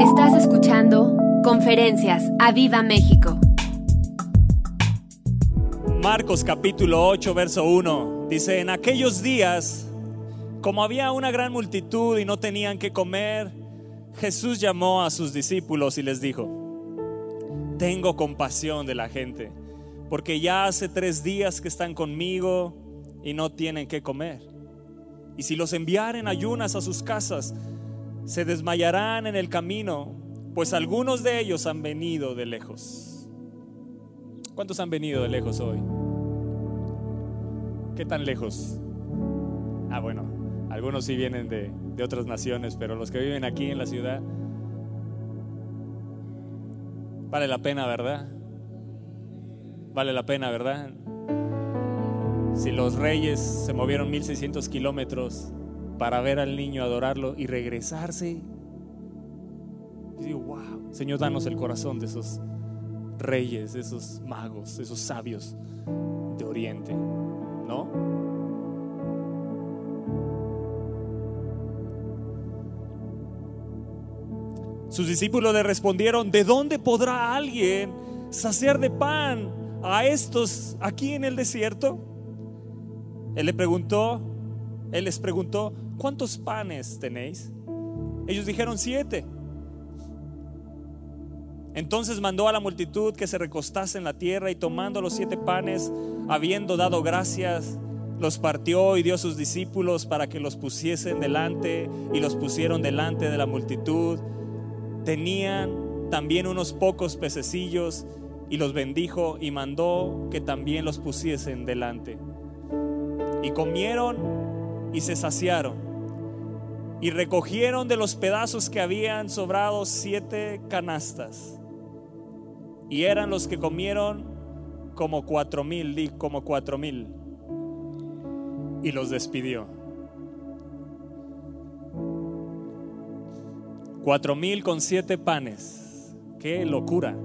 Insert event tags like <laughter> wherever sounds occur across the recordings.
Estás escuchando Conferencias a Viva México. Marcos capítulo 8, verso 1. Dice, en aquellos días, como había una gran multitud y no tenían que comer, Jesús llamó a sus discípulos y les dijo, tengo compasión de la gente, porque ya hace tres días que están conmigo y no tienen que comer. Y si los enviaren ayunas a sus casas, se desmayarán en el camino, pues algunos de ellos han venido de lejos. ¿Cuántos han venido de lejos hoy? ¿Qué tan lejos? Ah, bueno, algunos sí vienen de, de otras naciones, pero los que viven aquí en la ciudad, vale la pena, ¿verdad? Vale la pena, ¿verdad? Si los reyes se movieron 1600 kilómetros para ver al niño, adorarlo y regresarse, yo digo, wow, Señor, danos el corazón de esos reyes, de esos magos, de esos sabios de Oriente, ¿no? Sus discípulos le respondieron, ¿de dónde podrá alguien saciar de pan a estos aquí en el desierto? Él le preguntó, él les preguntó, ¿cuántos panes tenéis? Ellos dijeron siete. Entonces mandó a la multitud que se recostase en la tierra y tomando los siete panes, habiendo dado gracias, los partió y dio a sus discípulos para que los pusiesen delante y los pusieron delante de la multitud. Tenían también unos pocos pececillos y los bendijo y mandó que también los pusiesen delante. Y comieron y se saciaron. Y recogieron de los pedazos que habían sobrado siete canastas. Y eran los que comieron como cuatro mil, como cuatro mil. Y los despidió. Cuatro mil con siete panes. Qué locura.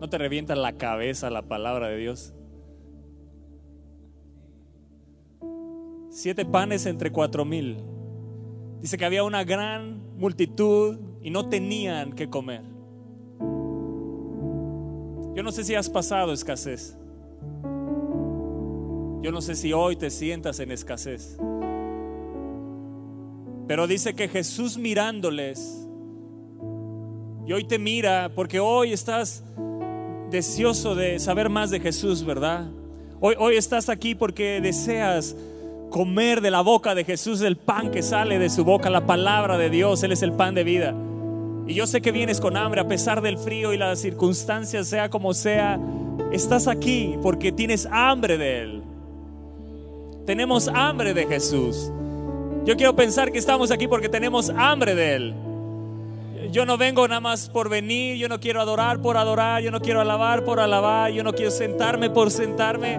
¿No te revienta la cabeza la palabra de Dios? Siete panes entre cuatro mil. Dice que había una gran multitud y no tenían que comer. Yo no sé si has pasado escasez. Yo no sé si hoy te sientas en escasez. Pero dice que Jesús mirándoles, y hoy te mira porque hoy estás deseoso de saber más de Jesús, ¿verdad? Hoy, hoy estás aquí porque deseas comer de la boca de Jesús el pan que sale de su boca, la palabra de Dios, Él es el pan de vida. Y yo sé que vienes con hambre a pesar del frío y las circunstancias, sea como sea, estás aquí porque tienes hambre de Él. Tenemos hambre de Jesús. Yo quiero pensar que estamos aquí porque tenemos hambre de Él. Yo no vengo nada más por venir, yo no quiero adorar por adorar, yo no quiero alabar por alabar, yo no quiero sentarme por sentarme.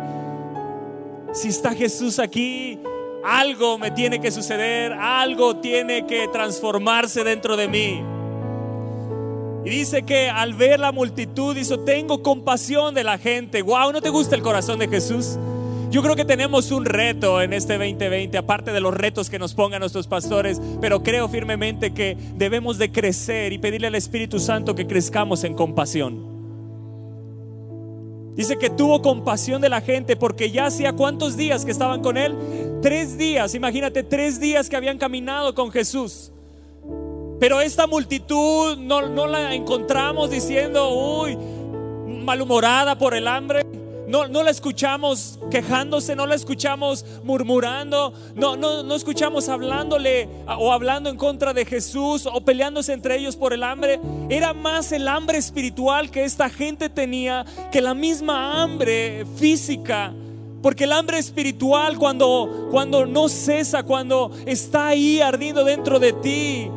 Si está Jesús aquí, algo me tiene que suceder, algo tiene que transformarse dentro de mí. Y dice que al ver la multitud, hizo, tengo compasión de la gente. Wow, ¿no te gusta el corazón de Jesús? Yo creo que tenemos un reto en este 2020, aparte de los retos que nos pongan nuestros pastores, pero creo firmemente que debemos de crecer y pedirle al Espíritu Santo que crezcamos en compasión. Dice que tuvo compasión de la gente porque ya hacía cuántos días que estaban con él. Tres días, imagínate, tres días que habían caminado con Jesús. Pero esta multitud no, no la encontramos diciendo, uy, malhumorada por el hambre. No, no, la escuchamos quejándose, no la escuchamos murmurando, no, no, no escuchamos hablándole o hablando en contra de Jesús o peleándose entre ellos por el hambre. Era más el hambre espiritual que esta gente tenía que la misma hambre física. Porque el hambre espiritual cuando, cuando no cesa, cuando está ahí ardiendo dentro de ti,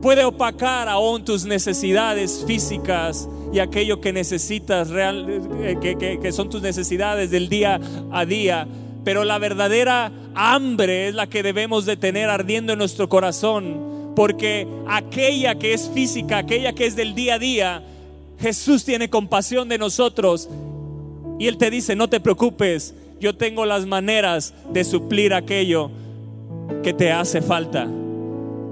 puede opacar aún tus necesidades físicas y aquello que necesitas real, eh, que, que, que, son tus necesidades del día a día. Pero la verdadera hambre es la que debemos de tener ardiendo en nuestro corazón, porque aquella que es física, aquella que es del día a día, Jesús tiene compasión de nosotros y Él te dice, no te preocupes, yo tengo las maneras de suplir aquello que te hace falta.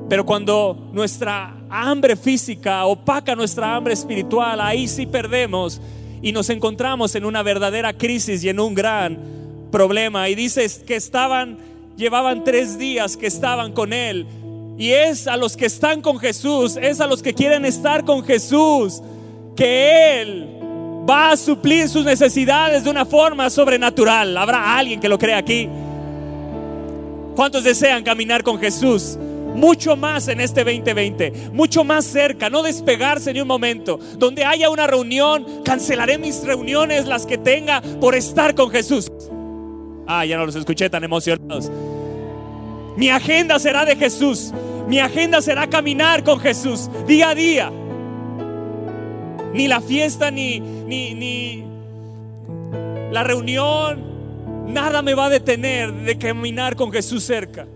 Pero cuando nuestra hambre física opaca nuestra hambre espiritual, ahí sí perdemos y nos encontramos en una verdadera crisis y en un gran problema. Y dices que estaban, llevaban tres días que estaban con Él. Y es a los que están con Jesús, es a los que quieren estar con Jesús, que Él va a suplir sus necesidades de una forma sobrenatural. ¿Habrá alguien que lo crea aquí? ¿Cuántos desean caminar con Jesús? Mucho más en este 2020, mucho más cerca, no despegarse ni un momento. Donde haya una reunión, cancelaré mis reuniones, las que tenga, por estar con Jesús. Ah, ya no los escuché tan emocionados. Mi agenda será de Jesús. Mi agenda será caminar con Jesús día a día. Ni la fiesta, ni, ni, ni la reunión, nada me va a detener de caminar con Jesús cerca.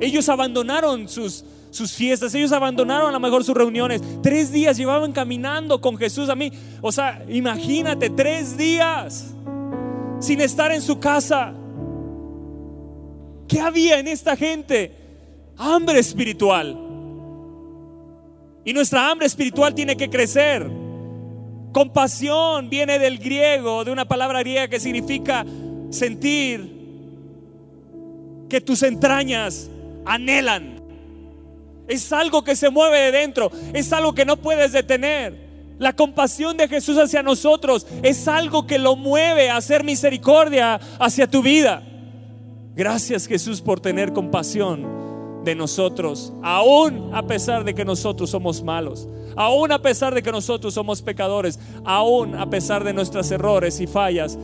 Ellos abandonaron sus, sus fiestas, ellos abandonaron a lo mejor sus reuniones. Tres días llevaban caminando con Jesús a mí. O sea, imagínate, tres días sin estar en su casa. ¿Qué había en esta gente? Hambre espiritual. Y nuestra hambre espiritual tiene que crecer. Compasión viene del griego, de una palabra griega que significa sentir que tus entrañas anhelan. Es algo que se mueve de dentro, es algo que no puedes detener. La compasión de Jesús hacia nosotros es algo que lo mueve a hacer misericordia hacia tu vida. Gracias Jesús por tener compasión de nosotros, aún a pesar de que nosotros somos malos, aún a pesar de que nosotros somos pecadores, aún a pesar de nuestros errores y fallas,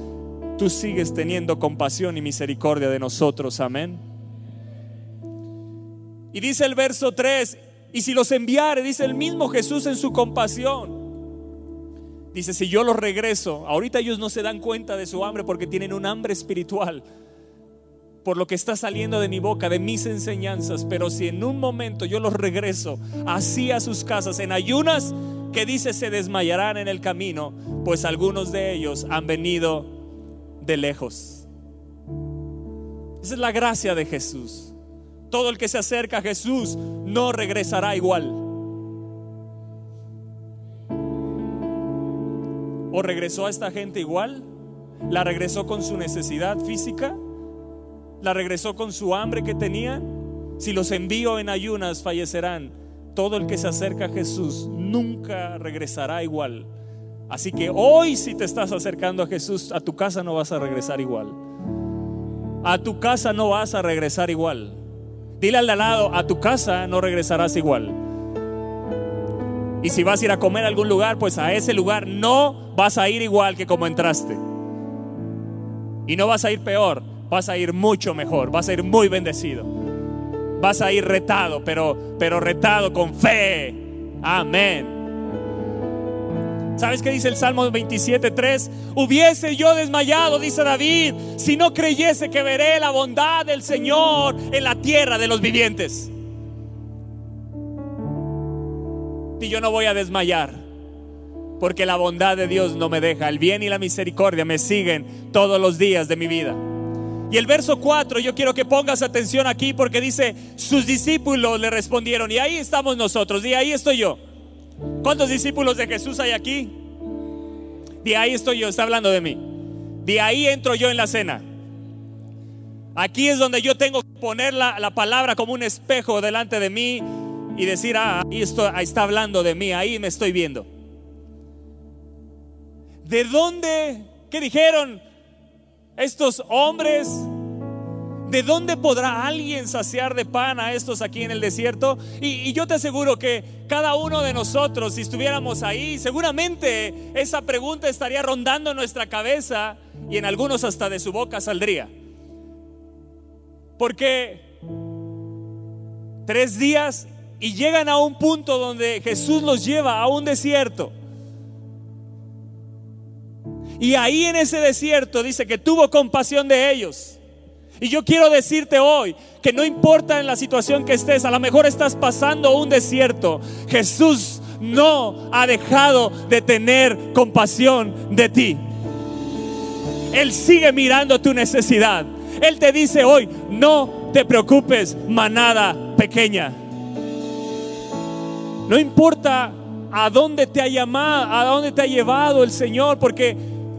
tú sigues teniendo compasión y misericordia de nosotros. Amén. Y dice el verso 3, y si los enviare, dice el mismo Jesús en su compasión. Dice, si yo los regreso, ahorita ellos no se dan cuenta de su hambre porque tienen un hambre espiritual por lo que está saliendo de mi boca, de mis enseñanzas, pero si en un momento yo los regreso así a sus casas en ayunas, que dice se desmayarán en el camino, pues algunos de ellos han venido de lejos. Esa es la gracia de Jesús. Todo el que se acerca a Jesús no regresará igual. ¿O regresó a esta gente igual? ¿La regresó con su necesidad física? ¿La regresó con su hambre que tenían? Si los envío en ayunas, fallecerán. Todo el que se acerca a Jesús nunca regresará igual. Así que hoy si te estás acercando a Jesús, a tu casa no vas a regresar igual. A tu casa no vas a regresar igual. Dile al de al lado, a tu casa no regresarás igual. Y si vas a ir a comer a algún lugar, pues a ese lugar no vas a ir igual que como entraste. Y no vas a ir peor, vas a ir mucho mejor, vas a ir muy bendecido. Vas a ir retado, pero, pero retado con fe. Amén. ¿Sabes qué dice el Salmo 27.3? Hubiese yo desmayado, dice David, si no creyese que veré la bondad del Señor en la tierra de los vivientes. Y yo no voy a desmayar, porque la bondad de Dios no me deja. El bien y la misericordia me siguen todos los días de mi vida. Y el verso 4, yo quiero que pongas atención aquí porque dice, sus discípulos le respondieron, y ahí estamos nosotros, y ahí estoy yo. ¿Cuántos discípulos de Jesús hay aquí? De ahí estoy yo, está hablando de mí. De ahí entro yo en la cena. Aquí es donde yo tengo que poner la, palabra como un espejo delante de mí y decir, ah, ahí, ahí está hablando de mí, ahí me estoy viendo. ¿De dónde? ¿Qué dijeron estos hombres? ¿De dónde podrá alguien saciar de pan a estos aquí en el desierto? Y, yo te aseguro que cada uno de nosotros, si estuviéramos ahí, seguramente esa pregunta estaría rondando nuestra cabeza y en algunos hasta de su boca saldría. Porque tres días y llegan a un punto donde Jesús los lleva a un desierto. Y ahí en ese desierto dice que tuvo compasión de ellos y yo quiero decirte hoy que no importa en la situación que estés, a lo mejor estás pasando un desierto, Jesús no ha dejado de tener compasión de ti. Él sigue mirando tu necesidad. Él te dice hoy, no te preocupes, manada pequeña. No importa a dónde te ha llamado, a dónde te ha llevado el Señor, porque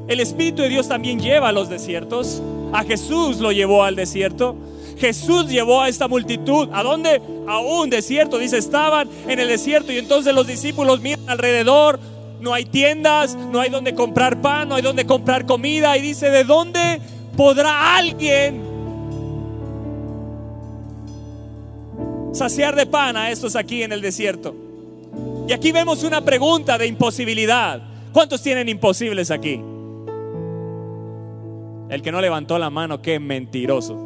el Espíritu de Dios también lleva a los desiertos. A Jesús lo llevó al desierto. Jesús llevó a esta multitud. ¿A dónde? A un desierto. Dice, estaban en el desierto y entonces los discípulos miran alrededor. No hay tiendas, no hay donde comprar pan, no hay donde comprar comida. Y dice, ¿de dónde podrá alguien saciar de pan a estos aquí en el desierto? Y aquí vemos una pregunta de imposibilidad. ¿Cuántos tienen imposibles aquí? El que no levantó la mano, qué mentiroso.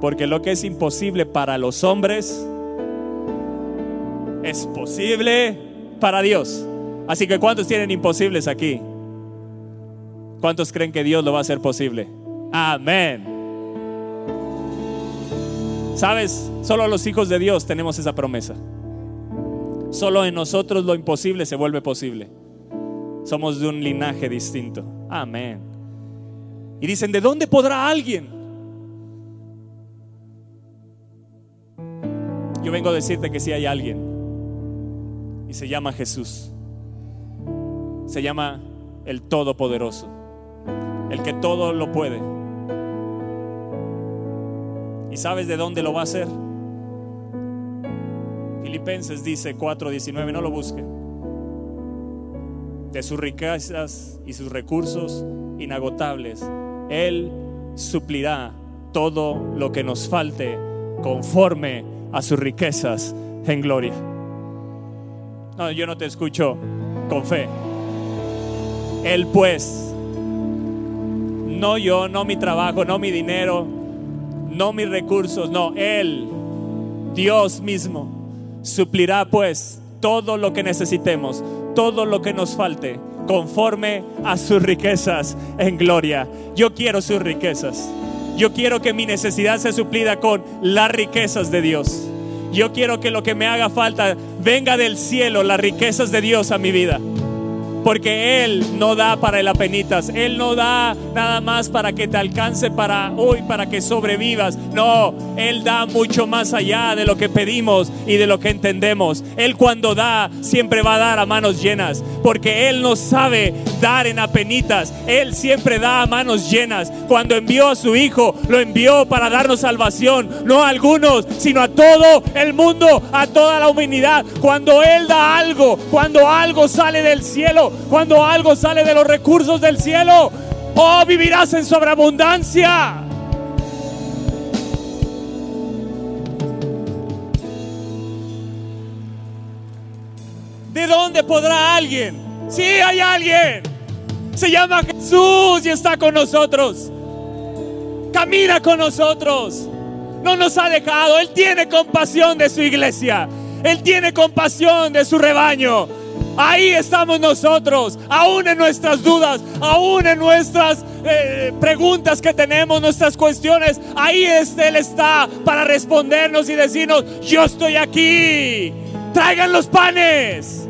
Porque lo que es imposible para los hombres es posible para Dios. Así que ¿cuántos tienen imposibles aquí? ¿Cuántos creen que Dios lo va a hacer posible? Amén. ¿Sabes? Solo los hijos de Dios tenemos esa promesa. Solo en nosotros lo imposible se vuelve posible. Somos de un linaje distinto. Amén. Y dicen, ¿de dónde podrá alguien? Yo vengo a decirte que si hay alguien. Y se llama Jesús. Se llama el Todopoderoso. El que todo lo puede. ¿Y sabes de dónde lo va a hacer? Filipenses dice 4:19, no lo busquen. De sus riquezas y sus recursos inagotables, Él suplirá todo lo que nos falte conforme a sus riquezas en gloria. No, yo no te escucho con fe. Él pues, no yo, no mi trabajo, no mi dinero, no mis recursos, no, Él, Dios mismo, Suplirá pues todo lo que necesitemos, todo lo que nos falte, conforme a sus riquezas en gloria. Yo quiero sus riquezas. Yo quiero que mi necesidad sea suplida con las riquezas de Dios. Yo quiero que lo que me haga falta venga del cielo, las riquezas de Dios a mi vida porque Él no da para el apenitas, Él no da nada más para que te alcance para hoy, para que sobrevivas. No, Él da mucho más allá de lo que pedimos y de lo que entendemos. Él cuando da, siempre va a dar a manos llenas, porque Él no sabe dar en apenitas, Él siempre da a manos llenas. Cuando envió a su Hijo, lo envió para darnos salvación, no a algunos, sino a todo el mundo, a toda la humanidad. Cuando Él da algo, cuando algo sale del cielo, cuando algo sale de los recursos del cielo, oh, vivirás en sobreabundancia. ¿De dónde podrá alguien? Sí, hay alguien. Se llama Jesús y está con nosotros. Camina con nosotros. No nos ha dejado. Él tiene compasión de su iglesia. Él tiene compasión de su rebaño. Ahí estamos nosotros, aún en nuestras dudas, aún en nuestras eh, preguntas que tenemos, nuestras cuestiones. Ahí Él está para respondernos y decirnos, yo estoy aquí. Traigan los panes.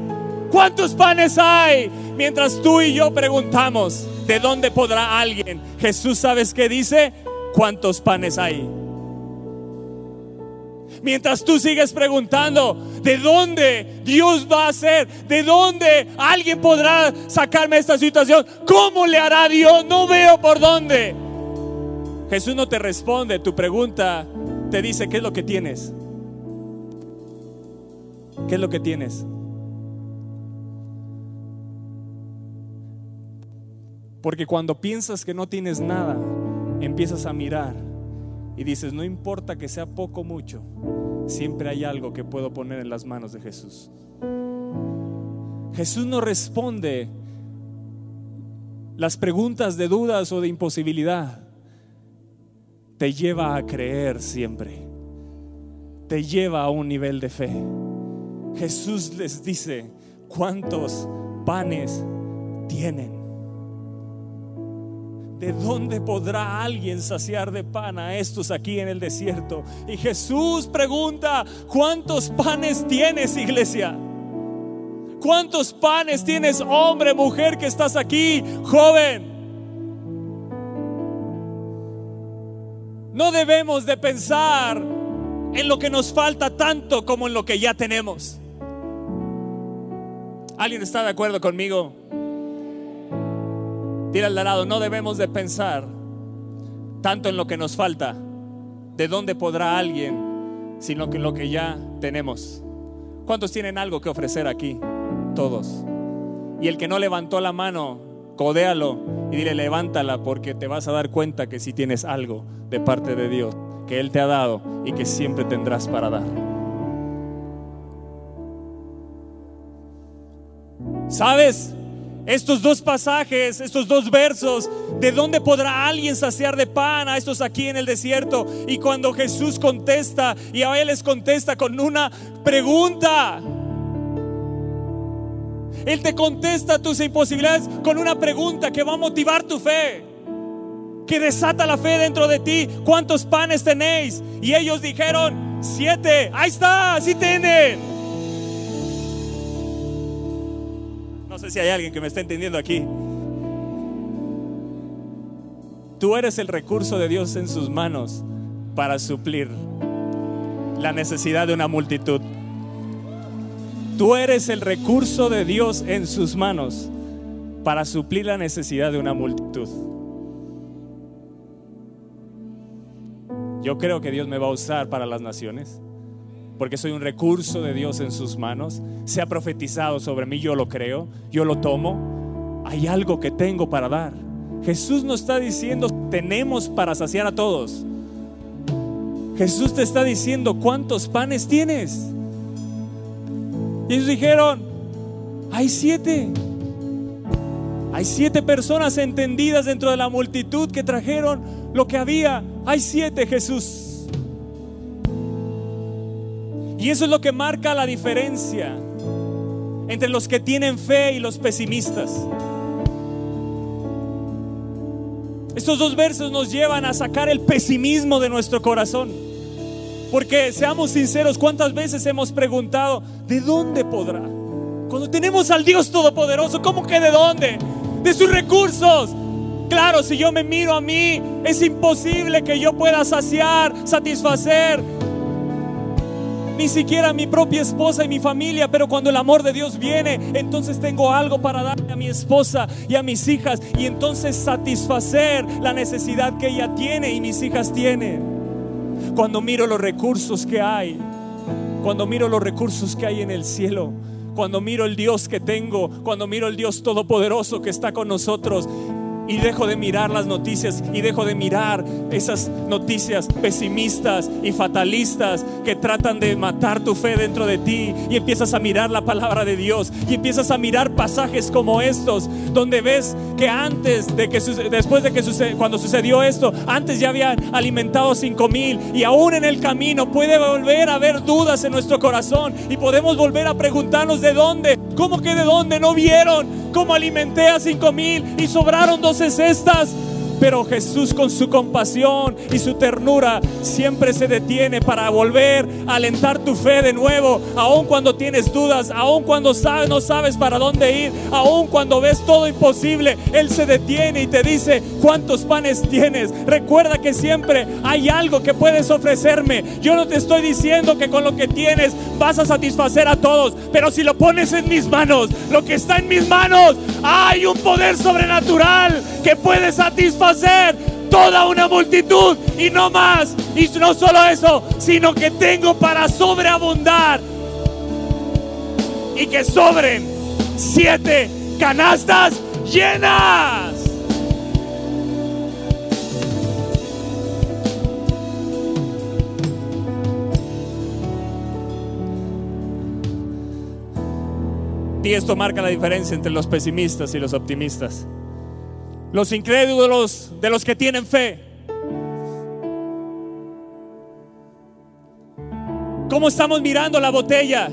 ¿Cuántos panes hay? Mientras tú y yo preguntamos, ¿de dónde podrá alguien? Jesús, ¿sabes qué dice? ¿Cuántos panes hay? Mientras tú sigues preguntando, ¿de dónde Dios va a hacer? ¿De dónde alguien podrá sacarme de esta situación? ¿Cómo le hará Dios? No veo por dónde. Jesús no te responde, tu pregunta te dice, ¿qué es lo que tienes? ¿Qué es lo que tienes? Porque cuando piensas que no tienes nada, empiezas a mirar y dices, no importa que sea poco o mucho, siempre hay algo que puedo poner en las manos de Jesús. Jesús no responde las preguntas de dudas o de imposibilidad. Te lleva a creer siempre. Te lleva a un nivel de fe. Jesús les dice, ¿cuántos panes tienen? ¿De dónde podrá alguien saciar de pan a estos aquí en el desierto? Y Jesús pregunta, ¿cuántos panes tienes, iglesia? ¿Cuántos panes tienes, hombre, mujer que estás aquí, joven? No debemos de pensar en lo que nos falta tanto como en lo que ya tenemos. ¿Alguien está de acuerdo conmigo? Tira al lado, no debemos de pensar tanto en lo que nos falta. ¿De dónde podrá alguien sino que en lo que ya tenemos? ¿Cuántos tienen algo que ofrecer aquí? Todos. Y el que no levantó la mano, codéalo y dile, levántala porque te vas a dar cuenta que si tienes algo de parte de Dios que Él te ha dado y que siempre tendrás para dar. ¿Sabes? Estos dos pasajes, estos dos versos, ¿de dónde podrá alguien saciar de pan a estos aquí en el desierto? Y cuando Jesús contesta, y a Él les contesta con una pregunta. Él te contesta tus imposibilidades con una pregunta que va a motivar tu fe, que desata la fe dentro de ti. ¿Cuántos panes tenéis? Y ellos dijeron, siete. Ahí está, sí tienen. Si hay alguien que me está entendiendo aquí. Tú eres el recurso de Dios en sus manos para suplir la necesidad de una multitud. Tú eres el recurso de Dios en sus manos para suplir la necesidad de una multitud. Yo creo que Dios me va a usar para las naciones, porque soy un recurso de Dios en sus manos. Se ha profetizado sobre mí, yo lo creo, yo lo tomo. Hay algo que tengo para dar. Jesús nos está diciendo, tenemos para saciar a todos. Jesús te está diciendo, ¿cuántos panes tienes? Y ellos dijeron, hay siete. Hay siete personas entendidas dentro de la multitud que trajeron lo que había. Hay siete, Jesús. Y eso es lo que marca la diferencia entre los que tienen fe y los pesimistas. Estos dos versos nos llevan a sacar el pesimismo de nuestro corazón. Porque seamos sinceros, ¿cuántas veces hemos preguntado, ¿de dónde podrá? Cuando tenemos al Dios Todopoderoso, ¿cómo que de dónde? De sus recursos. Claro, si yo me miro a mí, es imposible que yo pueda saciar, satisfacer ni siquiera a mi propia esposa y mi familia, pero cuando el amor de Dios viene, entonces tengo algo para darle a mi esposa y a mis hijas y entonces satisfacer la necesidad que ella tiene y mis hijas tienen. Cuando miro los recursos que hay, cuando miro los recursos que hay en el cielo, cuando miro el Dios que tengo, cuando miro el Dios todopoderoso que está con nosotros, y dejo de mirar las noticias y dejo de mirar esas noticias pesimistas y fatalistas que tratan de matar tu fe dentro de ti y empiezas a mirar la palabra de Dios y empiezas a mirar pasajes como estos donde ves que antes de que después de que cuando sucedió esto antes ya habían alimentado cinco mil y aún en el camino puede volver a haber dudas en nuestro corazón y podemos volver a preguntarnos de dónde ¿Cómo que de dónde no vieron cómo alimenté a cinco mil y sobraron doce cestas? Pero Jesús con su compasión y su ternura siempre se detiene para volver a alentar tu fe de nuevo, aun cuando tienes dudas, aun cuando sabes, no sabes para dónde ir, aun cuando ves todo imposible, Él se detiene y te dice, ¿cuántos panes tienes? Recuerda que siempre hay algo que puedes ofrecerme. Yo no te estoy diciendo que con lo que tienes vas a satisfacer a todos, pero si lo pones en mis manos, lo que está en mis manos, hay un poder sobrenatural que puede satisfacer toda una multitud y no más. Y no solo eso, sino que tengo para sobreabundar y que sobren siete canastas llenas. Y esto marca la diferencia entre los pesimistas y los optimistas los incrédulos de los que tienen fe. ¿Cómo estamos mirando la botella?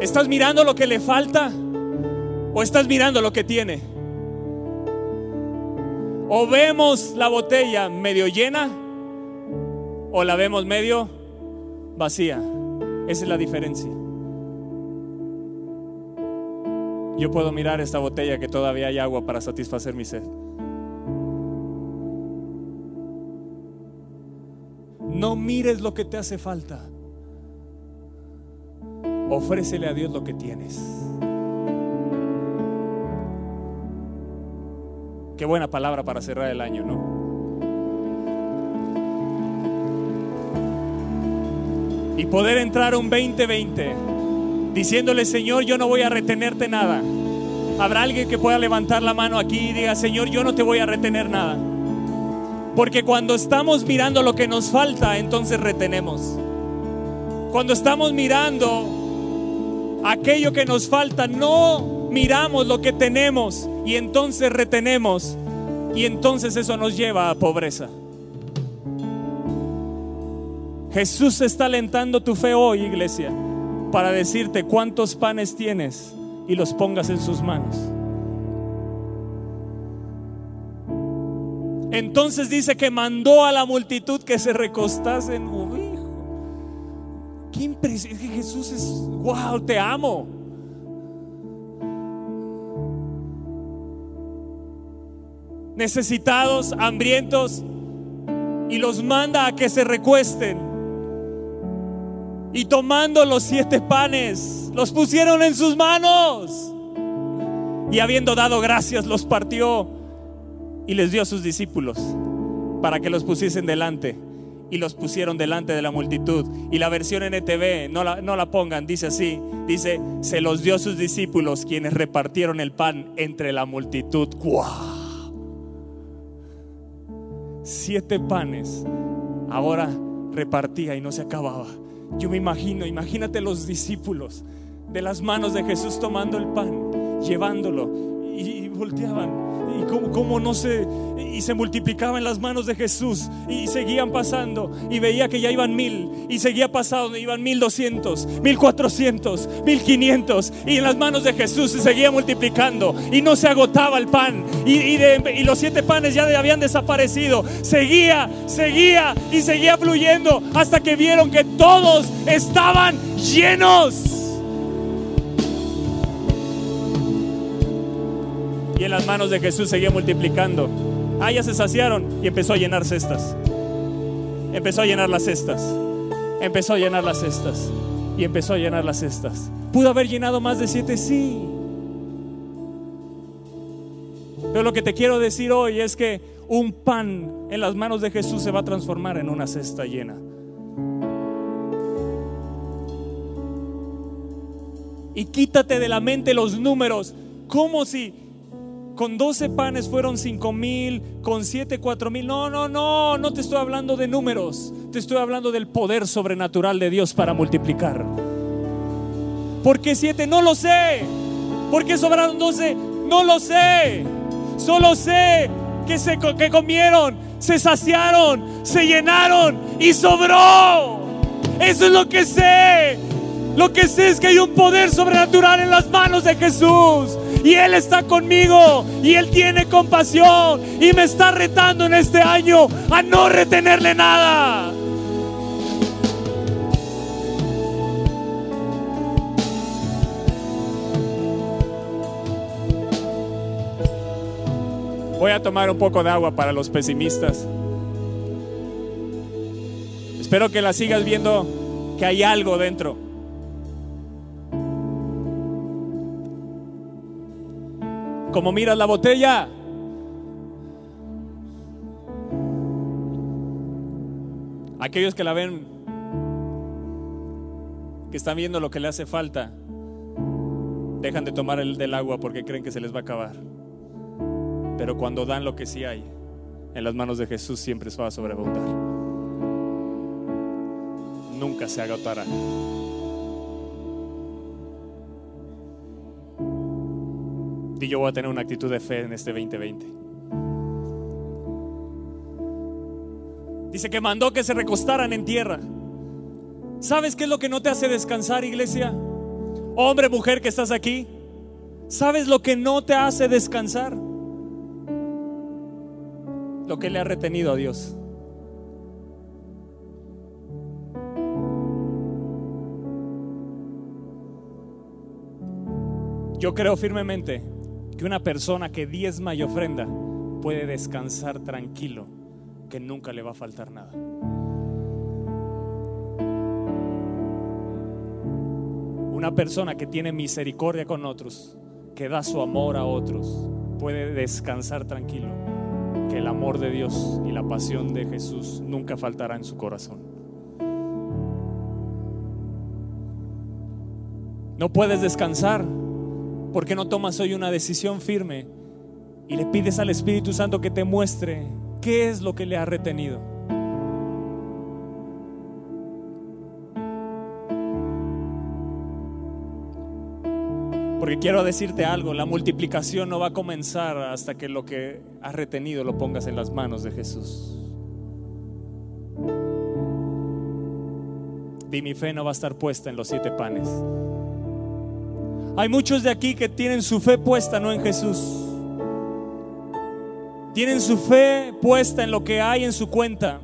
¿Estás mirando lo que le falta o estás mirando lo que tiene? O vemos la botella medio llena o la vemos medio vacía. Esa es la diferencia. yo puedo mirar esta botella que todavía hay agua para satisfacer mi sed. No mires lo que te hace falta. Ofrécele a Dios lo que tienes. Qué buena palabra para cerrar el año, ¿no? Y poder entrar un 2020 diciéndole, Señor, yo no voy a retenerte nada. Habrá alguien que pueda levantar la mano aquí y diga, Señor, yo no te voy a retener nada. Porque cuando estamos mirando lo que nos falta, entonces retenemos. Cuando estamos mirando aquello que nos falta, no miramos lo que tenemos y entonces retenemos. Y entonces eso nos lleva a pobreza. Jesús está alentando tu fe hoy, iglesia, para decirte cuántos panes tienes y los pongas en sus manos. Entonces dice que mandó a la multitud que se recostasen. Oh, hijo, qué impresión. Jesús es, wow, te amo. Necesitados, hambrientos, y los manda a que se recuesten. Y tomando los siete panes, los pusieron en sus manos. Y habiendo dado gracias, los partió y les dio a sus discípulos para que los pusiesen delante y los pusieron delante de la multitud. Y la versión NTV, no la, no la pongan, dice así, dice, se los dio a sus discípulos quienes repartieron el pan entre la multitud. Siete panes, ahora repartía y no se acababa. Yo me imagino, imagínate los discípulos de las manos de Jesús tomando el pan, llevándolo y volteaban y cómo, no se y se multiplicaba en las manos de Jesús y seguían pasando y veía que ya iban mil y seguía pasando, iban mil doscientos, mil cuatrocientos, mil quinientos y en las manos de Jesús se seguía multiplicando y no se agotaba el pan y, y los siete panes ya habían desaparecido, seguía, seguía y seguía fluyendo hasta que vieron que todos estaban llenos. Y en las manos de Jesús seguía multiplicando. Ah, se saciaron y empezó a llenar cestas. Empezó a llenar las cestas. Empezó a llenar las cestas. Y empezó a llenar las cestas. ¿Pudo haber llenado más de siete? Sí. Pero lo que te quiero decir hoy es que un pan en las manos de Jesús se va a transformar en una cesta llena. Y quítate de la mente los números, como si con 12 panes fueron 5 mil, con 7 4 mil. No, no, no, no te estoy hablando de números, te estoy hablando del poder sobrenatural de Dios para multiplicar. ¿Por qué 7? No lo sé. ¿Por qué sobraron 12? No lo sé. Solo sé que, se, que comieron, se saciaron, se llenaron y sobró. Eso es lo que sé. Lo que sé es que hay un poder sobrenatural en las manos de Jesús. Y Él está conmigo. Y Él tiene compasión. Y me está retando en este año a no retenerle nada. Voy a tomar un poco de agua para los pesimistas. Espero que la sigas viendo que hay algo dentro. Como miras la botella. Aquellos que la ven, que están viendo lo que le hace falta, dejan de tomar el del agua porque creen que se les va a acabar. Pero cuando dan lo que sí hay, en las manos de Jesús siempre se va a sobreabundar. Nunca se agotará. Y yo voy a tener una actitud de fe en este 2020. Dice que mandó que se recostaran en tierra. ¿Sabes qué es lo que no te hace descansar, iglesia? Hombre, mujer que estás aquí. ¿Sabes lo que no te hace descansar? Lo que le ha retenido a Dios. Yo creo firmemente que una persona que diezma y ofrenda puede descansar tranquilo, que nunca le va a faltar nada. Una persona que tiene misericordia con otros, que da su amor a otros, puede descansar tranquilo, que el amor de Dios y la pasión de Jesús nunca faltará en su corazón. No puedes descansar porque no tomas hoy una decisión firme y le pides al Espíritu Santo que te muestre qué es lo que le ha retenido. Porque quiero decirte algo, la multiplicación no va a comenzar hasta que lo que has retenido lo pongas en las manos de Jesús. Y mi fe no va a estar puesta en los siete panes. Hay muchos de aquí que tienen su fe puesta no en Jesús. Tienen su fe puesta en lo que hay en su cuenta.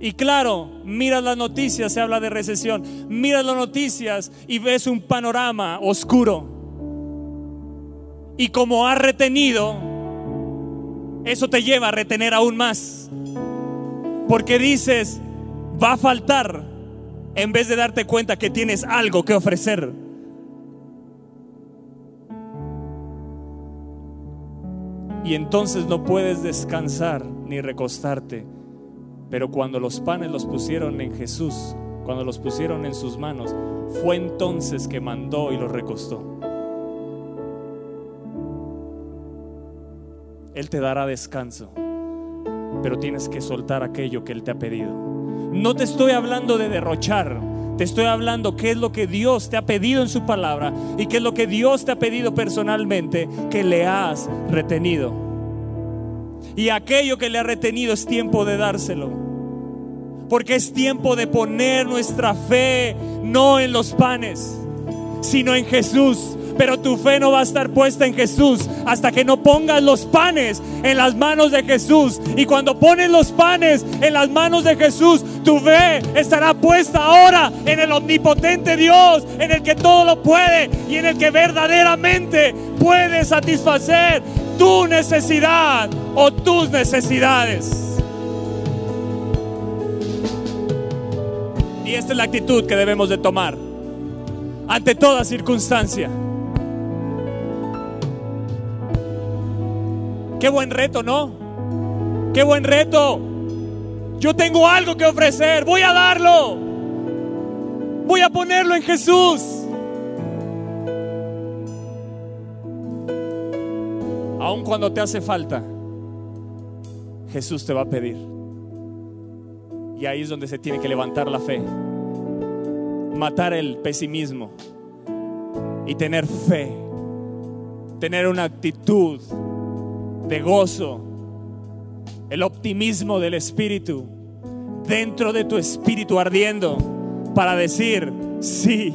Y claro, miras las noticias, se habla de recesión. Miras las noticias y ves un panorama oscuro. Y como has retenido, eso te lleva a retener aún más. Porque dices, va a faltar, en vez de darte cuenta que tienes algo que ofrecer. Y entonces no puedes descansar ni recostarte pero cuando los panes los pusieron en Jesús, cuando los pusieron en sus manos, fue entonces que mandó y los recostó. Él te dará descanso, pero tienes que soltar aquello que Él te ha pedido. No te estoy hablando de derrochar, te estoy hablando qué es lo que Dios te ha pedido en su palabra y qué es lo que Dios te ha pedido personalmente que le has retenido. Y aquello que le ha retenido es tiempo de dárselo. Porque es tiempo de poner nuestra fe no en los panes, sino en Jesús. Pero tu fe no va a estar puesta en Jesús hasta que no pongas los panes en las manos de Jesús. Y cuando pones los panes en las manos de Jesús, tu fe estará puesta ahora en el omnipotente Dios, en el que todo lo puede y en el que verdaderamente puede satisfacer tu necesidad o tus necesidades. Y esta es la actitud que debemos de tomar ante toda circunstancia. Qué buen reto, ¿no? Qué buen reto. Yo tengo algo que ofrecer, voy a darlo. Voy a ponerlo en Jesús. Aun cuando te hace falta, Jesús te va a pedir. Y ahí es donde se tiene que levantar la fe. Matar el pesimismo y tener fe. Tener una actitud de gozo. El optimismo del espíritu. Dentro de tu espíritu ardiendo. Para decir, sí,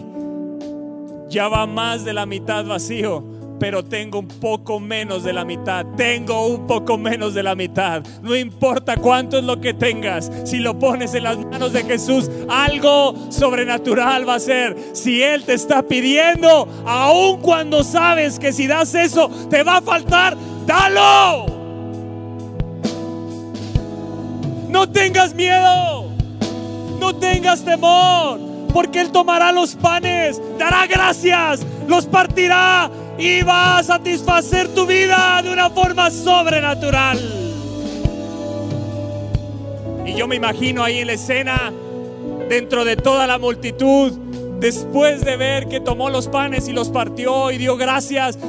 ya va más de la mitad vacío pero tengo un poco menos de la mitad. Tengo un poco menos de la mitad. No importa cuánto es lo que tengas, si lo pones en las manos de Jesús, algo sobrenatural va a ser. Si Él te está pidiendo, aun cuando sabes que si das eso te va a faltar, dalo. No tengas miedo, no tengas temor, porque Él tomará los panes, dará gracias, los partirá y va a satisfacer tu vida de una forma sobrenatural. Y yo me imagino ahí en la escena, dentro de toda la multitud, después de ver que tomó los panes y los partió y dio gracias,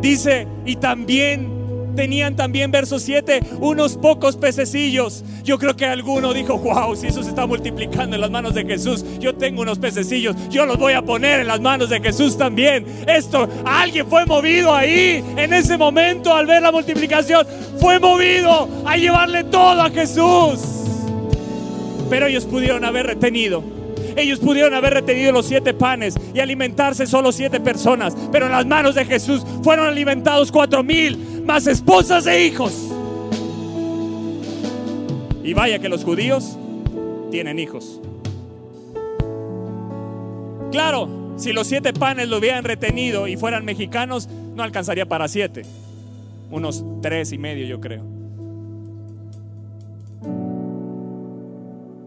dice, y también tenían también, verso 7, unos pocos pececillos. Yo creo que alguno dijo, wow, si eso se está multiplicando en las manos de Jesús, yo tengo unos pececillos, yo los voy a poner en las manos de Jesús también. Esto, alguien fue movido ahí en ese momento al ver la multiplicación, fue movido a llevarle todo a Jesús. Pero ellos pudieron haber retenido ellos pudieron haber retenido los siete panes y alimentarse solo siete personas, pero en las manos de Jesús fueron alimentados cuatro mil más esposas e hijos. Y vaya que los judíos tienen hijos. Claro, Si los siete panes lo hubieran retenido y fueran mexicanos, no alcanzaría para siete. Unos tres y medio, yo creo.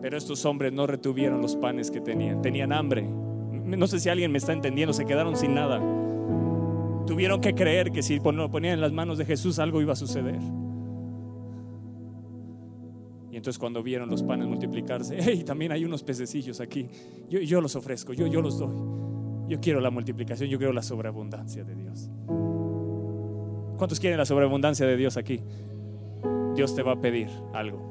Pero estos hombres no retuvieron los panes que tenían. Tenían hambre. No sé si alguien me está entendiendo. Se quedaron sin nada. Tuvieron que creer que si lo ponían en las manos de Jesús algo iba a suceder. Y entonces cuando vieron los panes multiplicarse, <laughs> hey, también hay unos pececillos aquí. Yo, los ofrezco, yo, los doy. Yo quiero la multiplicación, yo quiero la sobreabundancia de Dios. ¿Cuántos quieren la sobreabundancia de Dios aquí? Dios te va a pedir algo.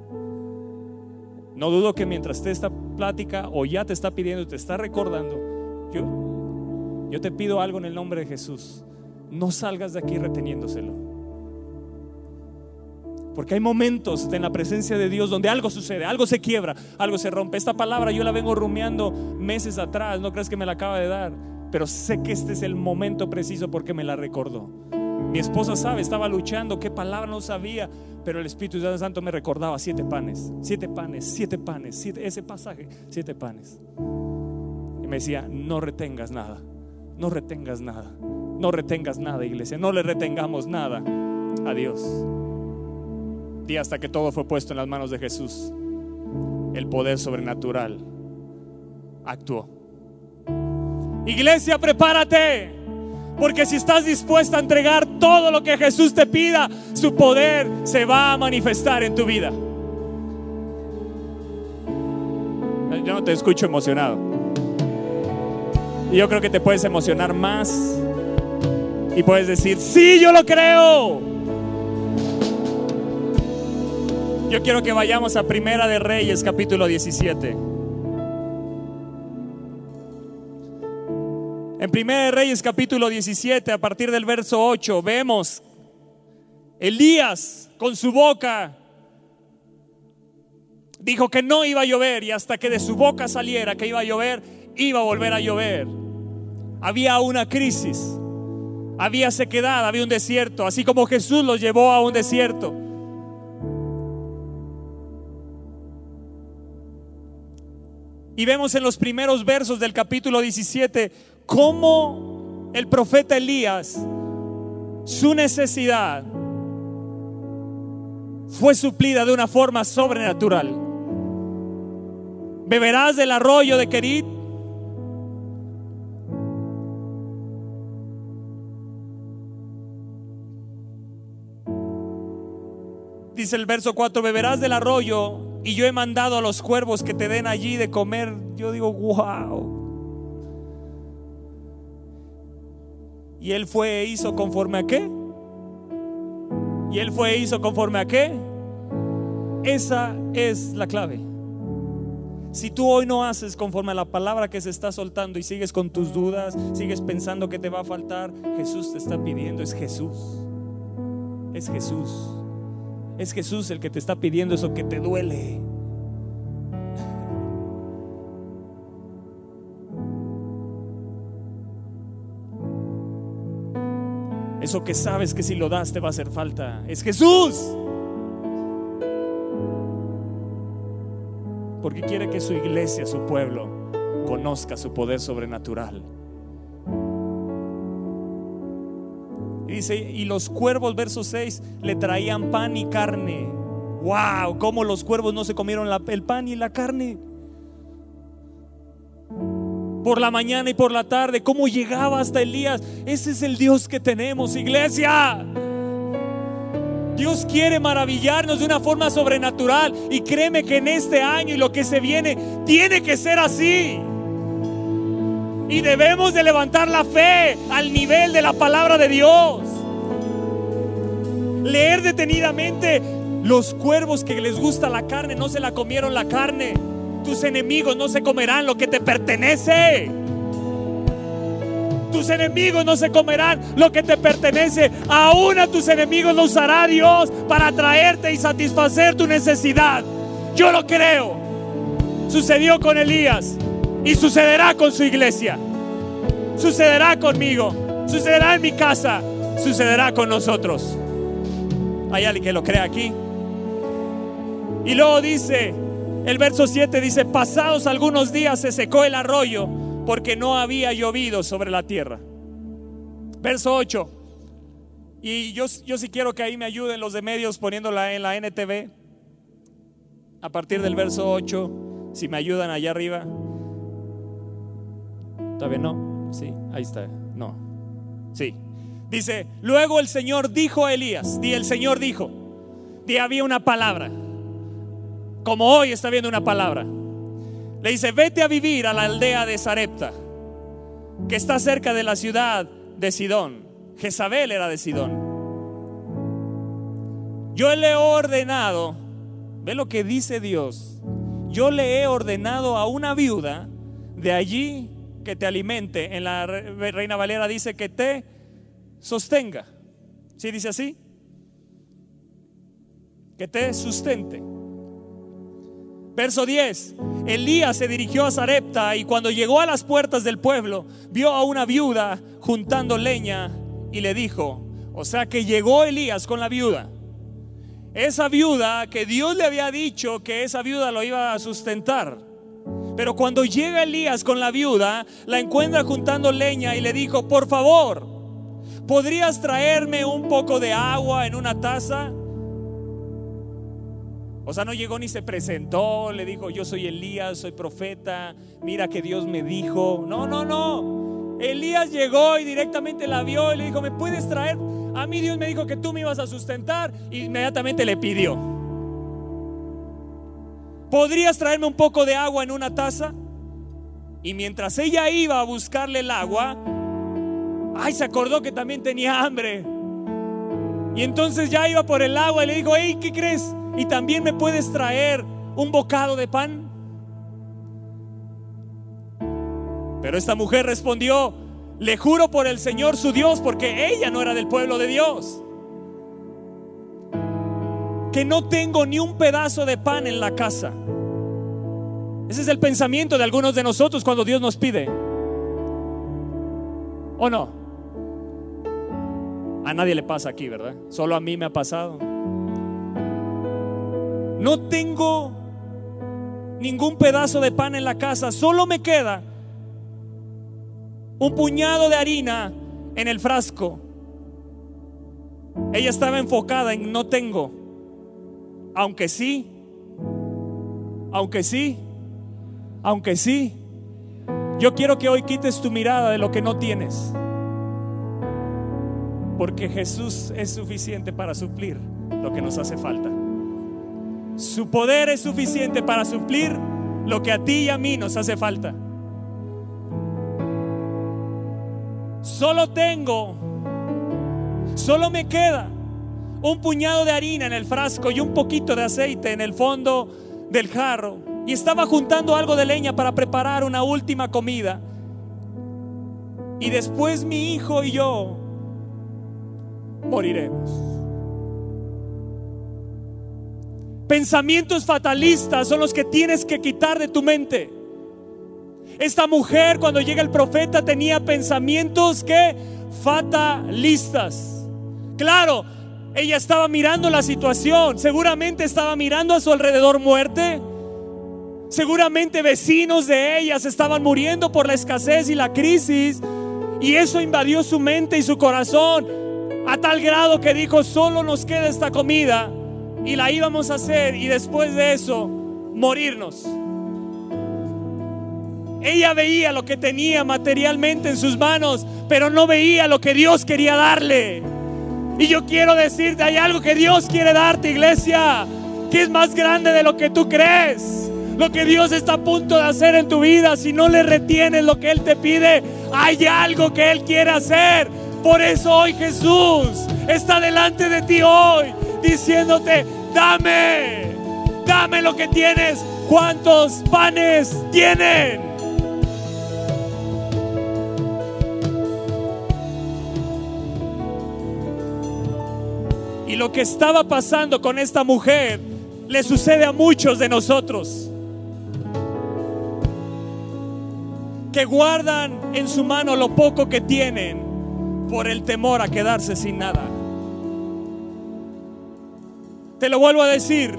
No dudo que mientras esté esta plática o ya te está pidiendo, te está recordando, yo, yo te pido algo en el nombre de Jesús. No salgas de aquí reteniéndoselo. Porque hay momentos en la presencia de Dios donde algo sucede, algo se quiebra, algo se rompe. Esta palabra yo la vengo rumiando meses atrás, no crees que me la acaba de dar, pero sé que este es el momento preciso porque me la recordó. Mi esposa sabe, estaba luchando, qué palabra no sabía, pero el Espíritu Santo me recordaba siete panes, siete panes, siete panes, ese pasaje, siete panes. Y me decía, no retengas nada, no retengas nada, no retengas nada, iglesia, no le retengamos nada a Dios. Y hasta que todo fue puesto en las manos de Jesús, el poder sobrenatural actuó. Iglesia, prepárate. Porque si estás dispuesta a entregar todo lo que Jesús te pida, su poder se va a manifestar en tu vida. Yo no te escucho emocionado. Y yo creo que te puedes emocionar más. Y puedes decir, sí, yo lo creo. Yo quiero que vayamos a Primera de Reyes, capítulo 17. En 1 Reyes capítulo 17, a partir del verso 8, vemos Elías con su boca dijo que no iba a llover y hasta que de su boca saliera que iba a llover, iba a volver a llover. Había una crisis, había sequedad, había un desierto, así como Jesús los llevó a un desierto. Y vemos en los primeros versos del capítulo 17 cómo el profeta Elías, su necesidad fue suplida de una forma sobrenatural. ¿Beberás del arroyo de Kerit? Dice el verso 4, beberás del arroyo y yo he mandado a los cuervos que te den allí de comer. Yo digo, wow. Y él fue e hizo conforme a qué? Y él fue e hizo conforme a qué? Esa es la clave. Si tú hoy no haces conforme a la palabra que se está soltando y sigues con tus dudas, sigues pensando que te va a faltar, Jesús te está pidiendo, es Jesús. Es Jesús. Es Jesús el que te está pidiendo eso que te duele. Eso que sabes que si lo das te va a hacer falta. Es Jesús. Porque quiere que su iglesia, su pueblo, conozca su poder sobrenatural. Y dice, y los cuervos, verso 6, le traían pan y carne. ¡Wow! ¿Cómo los cuervos no se comieron el pan y la carne? por la mañana y por la tarde, cómo llegaba hasta Elías. Ese es el Dios que tenemos, iglesia. Dios quiere maravillarnos de una forma sobrenatural y créeme que en este año y lo que se viene tiene que ser así. Y debemos de levantar la fe al nivel de la palabra de Dios. Leer detenidamente los cuervos que les gusta la carne, no se la comieron la carne tus enemigos no se comerán lo que te pertenece. Tus enemigos no se comerán lo que te pertenece. Aún a tus enemigos lo usará Dios para traerte y satisfacer tu necesidad. Yo lo creo. Sucedió con Elías y sucederá con su iglesia. Sucederá conmigo. Sucederá en mi casa. Sucederá con nosotros. Hay alguien que lo crea aquí. Y luego dice, el verso 7 dice, pasados algunos días se secó el arroyo porque no había llovido sobre la tierra. Verso 8. Y yo, yo sí quiero que ahí me ayuden los de medios poniéndola en la NTV. A partir del verso 8, si me ayudan allá arriba. Todavía no. Sí, ahí está. No. Sí. Dice, luego el Señor dijo a Elías, di el Señor dijo, di había una palabra, como hoy está viendo una palabra. Le dice, vete a vivir a la aldea de Sarepta, que está cerca de la ciudad de Sidón. Jezabel era de Sidón. Yo le he ordenado, ve lo que dice Dios, yo le he ordenado a una viuda de allí que te alimente. En la Reina Valera dice que te sostenga. ¿Sí dice así? Que te sustente. Verso 10. Elías se dirigió a Sarepta y cuando llegó a las puertas del pueblo, vio a una viuda juntando leña y le dijo, o sea que llegó Elías con la viuda. Esa viuda que Dios le había dicho que esa viuda lo iba a sustentar. Pero cuando llega Elías con la viuda, la encuentra juntando leña y le dijo, por favor, ¿podrías traerme un poco de agua en una taza? O sea, no llegó ni se presentó, le dijo, yo soy Elías, soy profeta, mira que Dios me dijo. No, no, no. Elías llegó y directamente la vio y le dijo, ¿me puedes traer? A mí Dios me dijo que tú me ibas a sustentar. Y inmediatamente le pidió. ¿Podrías traerme un poco de agua en una taza? Y mientras ella iba a buscarle el agua, ay, se acordó que también tenía hambre. Y entonces ya iba por el agua y le dijo, hey, ¿qué crees? y también me puedes traer un bocado de pan. Pero esta mujer respondió, le juro por el Señor su Dios, porque ella no era del pueblo de Dios, que no tengo ni un pedazo de pan en la casa. Ese es el pensamiento de algunos de nosotros cuando Dios nos pide. ¿O no? A nadie le pasa aquí, ¿verdad? Solo a mí me ha pasado. No tengo ningún pedazo de pan en la casa, solo me queda un puñado de harina en el frasco. Ella estaba enfocada en no tengo, aunque sí, aunque sí, aunque sí. Yo quiero que hoy quites tu mirada de lo que no tienes, porque Jesús es suficiente para suplir lo que nos hace falta. Su poder es suficiente para suplir lo que a ti y a mí nos hace falta. Solo tengo, solo me queda un puñado de harina en el frasco y un poquito de aceite en el fondo del jarro. Y estaba juntando algo de leña para preparar una última comida. Y después mi hijo y yo moriremos. Pensamientos fatalistas son los que tienes que quitar de tu mente. Esta mujer cuando llega el profeta tenía pensamientos que fatalistas. Claro, ella estaba mirando la situación, seguramente estaba mirando a su alrededor muerte. Seguramente vecinos de ellas estaban muriendo por la escasez y la crisis. Y eso invadió su mente y su corazón a tal grado que dijo, solo nos queda esta comida y la íbamos a hacer y después de eso morirnos. Ella veía lo que tenía materialmente en sus manos, pero no veía lo que Dios quería darle. Y yo quiero decirte, hay algo que Dios quiere darte, iglesia, que es más grande de lo que tú crees. Lo que Dios está a punto de hacer en tu vida, si no le retienes lo que Él te pide, hay algo que Él quiere hacer. Por eso hoy Jesús está delante de ti hoy diciéndote, dame, dame lo que tienes. ¿Cuántos panes tienen? Lo que estaba pasando con esta mujer le sucede a muchos de nosotros. Que guardan en su mano lo poco que tienen por el temor a quedarse sin nada. Te lo vuelvo a decir,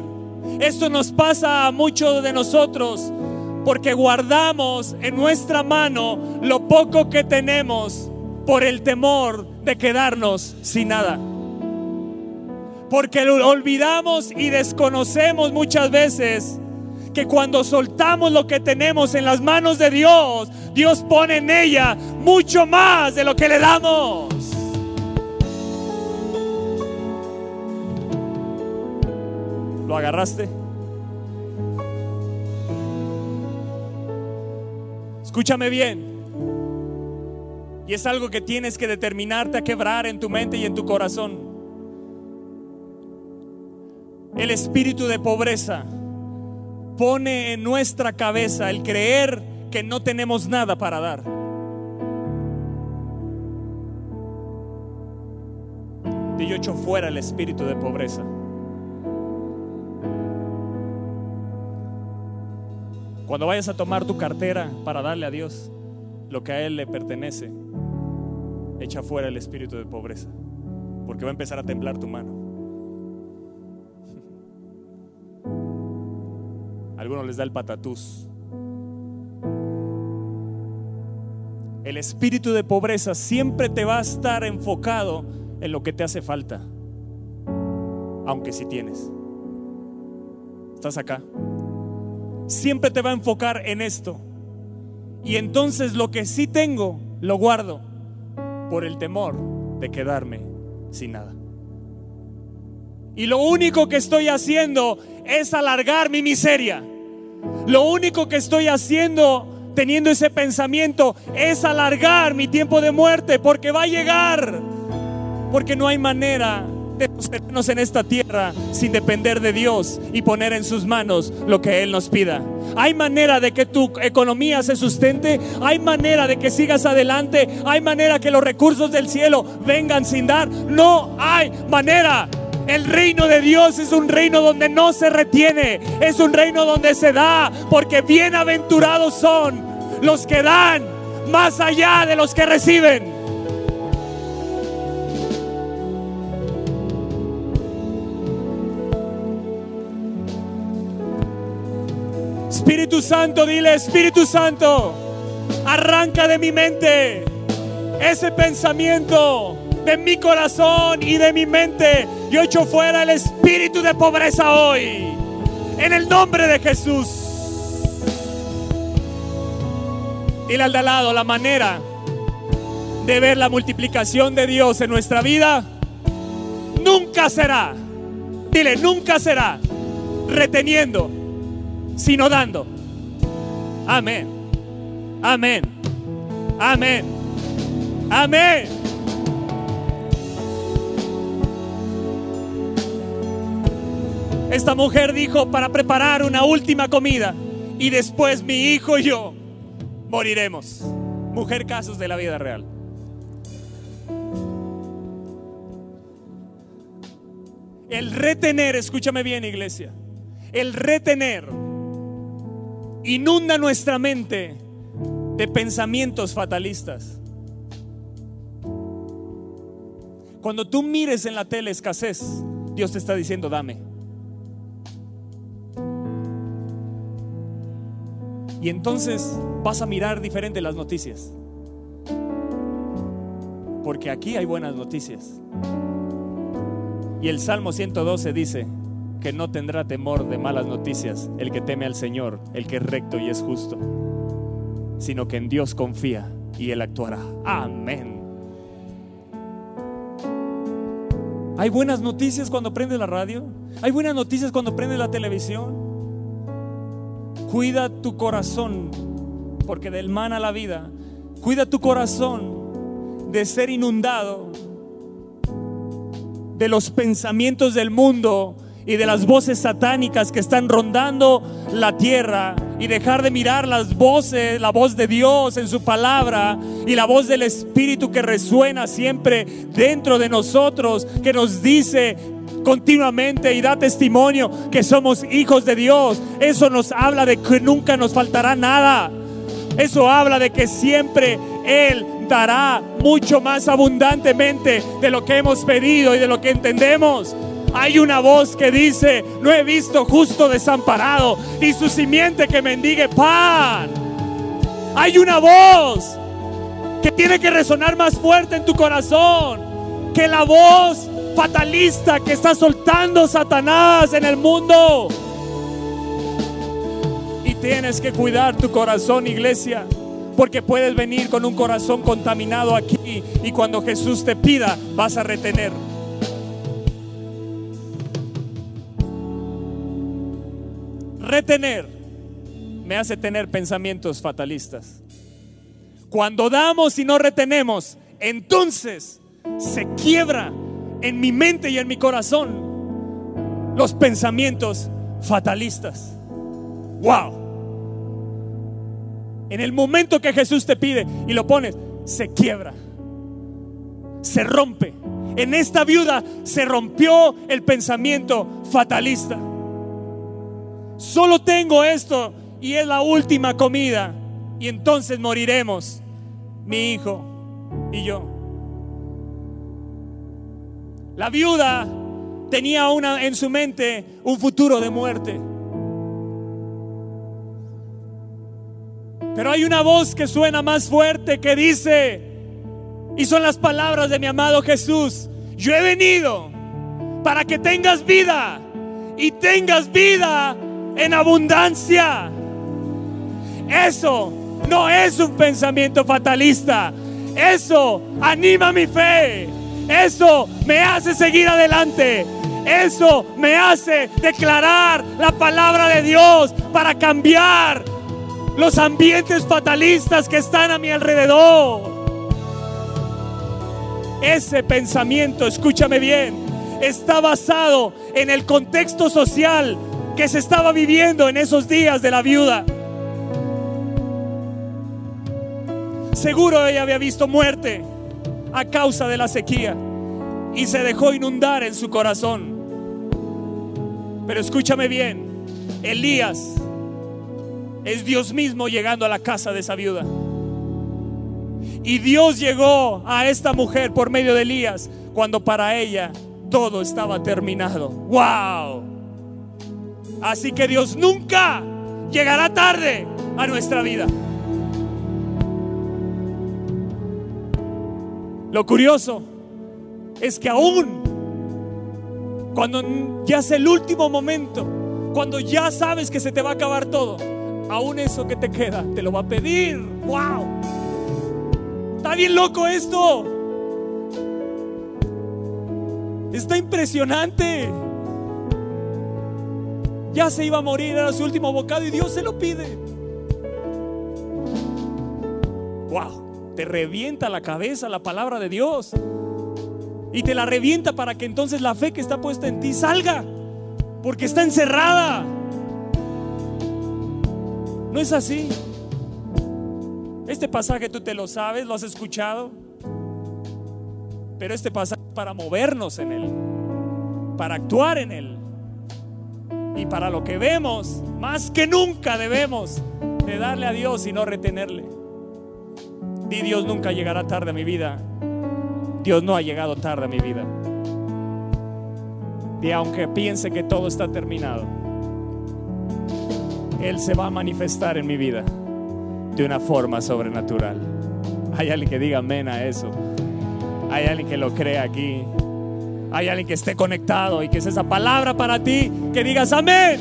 esto nos pasa a muchos de nosotros porque guardamos en nuestra mano lo poco que tenemos por el temor de quedarnos sin nada. Porque lo olvidamos y desconocemos muchas veces que cuando soltamos lo que tenemos en las manos de Dios, Dios pone en ella mucho más de lo que le damos. ¿Lo agarraste? Escúchame bien. Y es algo que tienes que determinarte a quebrar en tu mente y en tu corazón. El espíritu de pobreza pone en nuestra cabeza el creer que no tenemos nada para dar. Y yo echo fuera el espíritu de pobreza. Cuando vayas a tomar tu cartera para darle a Dios lo que a Él le pertenece, echa fuera el espíritu de pobreza, porque va a empezar a temblar tu mano. Algunos les da el patatús. El espíritu de pobreza siempre te va a estar enfocado en lo que te hace falta, aunque si tienes. ¿Estás acá? siempre te va a enfocar en esto. Y entonces lo que sí tengo, lo guardo por el temor de quedarme sin nada. Y lo único que estoy haciendo es alargar mi miseria. Lo único que estoy haciendo teniendo ese pensamiento es alargar mi tiempo de muerte porque va a llegar. Porque no hay manera de en esta tierra sin depender de Dios y poner en sus manos lo que Él nos pida. Hay manera de que tu economía se sustente, hay manera de que sigas adelante, hay manera que los recursos del cielo vengan sin dar. No hay manera. El reino de Dios es un reino donde no se retiene, es un reino donde se da, porque bienaventurados son los que dan más allá de los que reciben. Espíritu Santo, dile, Espíritu Santo, arranca de mi mente ese pensamiento de mi corazón y de mi mente. Yo echo fuera el espíritu de pobreza hoy. En el nombre de Jesús. Dile al de lado la manera de ver la multiplicación de Dios en nuestra vida. Nunca será. Dile, nunca será reteniendo sino dando. Amén. Amén. Amén. Amén. Esta mujer dijo para preparar una última comida y después mi hijo y yo moriremos. Mujer casos de la vida real. El retener, escúchame bien iglesia, el retener inunda nuestra mente de pensamientos fatalistas. Cuando tú mires en la tele escasez, Dios te está diciendo, dame. Y entonces vas a mirar diferente las noticias. Porque aquí hay buenas noticias. Y el Salmo 112 dice, que no tendrá temor de malas noticias el que teme al Señor, el que es recto y es justo, sino que en Dios confía y Él actuará. Amén. Hay buenas noticias cuando prende la radio. Hay buenas noticias cuando prende la televisión. Cuida tu corazón, porque del a la vida. Cuida tu corazón de ser inundado de los pensamientos del mundo y de las voces satánicas que están rondando la tierra y dejar de mirar las voces, la voz de Dios en su palabra y la voz del Espíritu que resuena siempre dentro de nosotros, que nos dice continuamente y da testimonio que somos hijos de Dios. Eso nos habla de que nunca nos faltará nada. Eso habla de que siempre Él dará mucho más abundantemente de lo que hemos pedido y de lo que entendemos. hay una voz que dice, no he visto justo desamparado, ni su simiente que mendigue pan. Hay una voz que tiene que resonar más fuerte en tu corazón que la voz fatalista que está soltando Satanás en el mundo. Y tienes que cuidar tu corazón, iglesia, porque puedes venir con un corazón contaminado aquí y cuando Jesús te pida vas a retener. Retener me hace tener pensamientos fatalistas. Cuando damos y no retenemos, entonces se quiebra en mi mente y en mi corazón los pensamientos fatalistas. Wow. En el momento que Jesús te pide y lo pones, se quiebra, se rompe. En esta viuda se rompió el pensamiento fatalista. Solo tengo esto y es la última comida y entonces moriremos, mi hijo y yo. La viuda tenía una en su mente un futuro de muerte. Pero hay una voz que suena más fuerte que dice, y son las palabras de mi amado Jesús, yo he venido para que tengas vida y tengas vida en abundancia. Eso no es un pensamiento fatalista. Eso anima mi fe. Eso me hace seguir adelante. Eso me hace declarar la palabra de Dios para cambiar los ambientes fatalistas que están a mi alrededor. Ese pensamiento, escúchame bien, está basado en el contexto social que se estaba viviendo en esos días de la viuda. Seguro ella había visto muerte a causa de la sequía y se dejó inundar en su corazón. Pero escúchame bien, Elías es Dios mismo llegando a la casa de esa viuda. Y Dios llegó a esta mujer por medio de Elías cuando para ella todo estaba terminado. ¡Wow! Así que Dios nunca llegará tarde a nuestra vida. Lo curioso es que aún cuando ya es el último momento, cuando ya sabes que se te va a acabar todo, aún eso que te queda te lo va a pedir. ¡Wow! Está bien loco esto. Está impresionante. Ya se iba a morir, era su último bocado y Dios se lo pide. ¡Wow! Te revienta la cabeza la palabra de Dios. Y te la revienta para que entonces la fe que está puesta en ti salga. Porque está encerrada. No es así. Este pasaje tú te lo sabes, lo has escuchado. Pero este pasaje es para movernos en él, para actuar en él. Y para lo que vemos, más que nunca debemos de darle a Dios y no retenerle. Di Dios nunca llegará tarde a mi vida. Dios no ha llegado tarde a mi vida. Y aunque piense que todo está terminado, Él se va a manifestar en mi vida de una forma sobrenatural. Hay alguien que diga amén a eso. Hay alguien que lo crea aquí. Hay alguien que esté conectado y que es esa palabra para ti, que digas amén.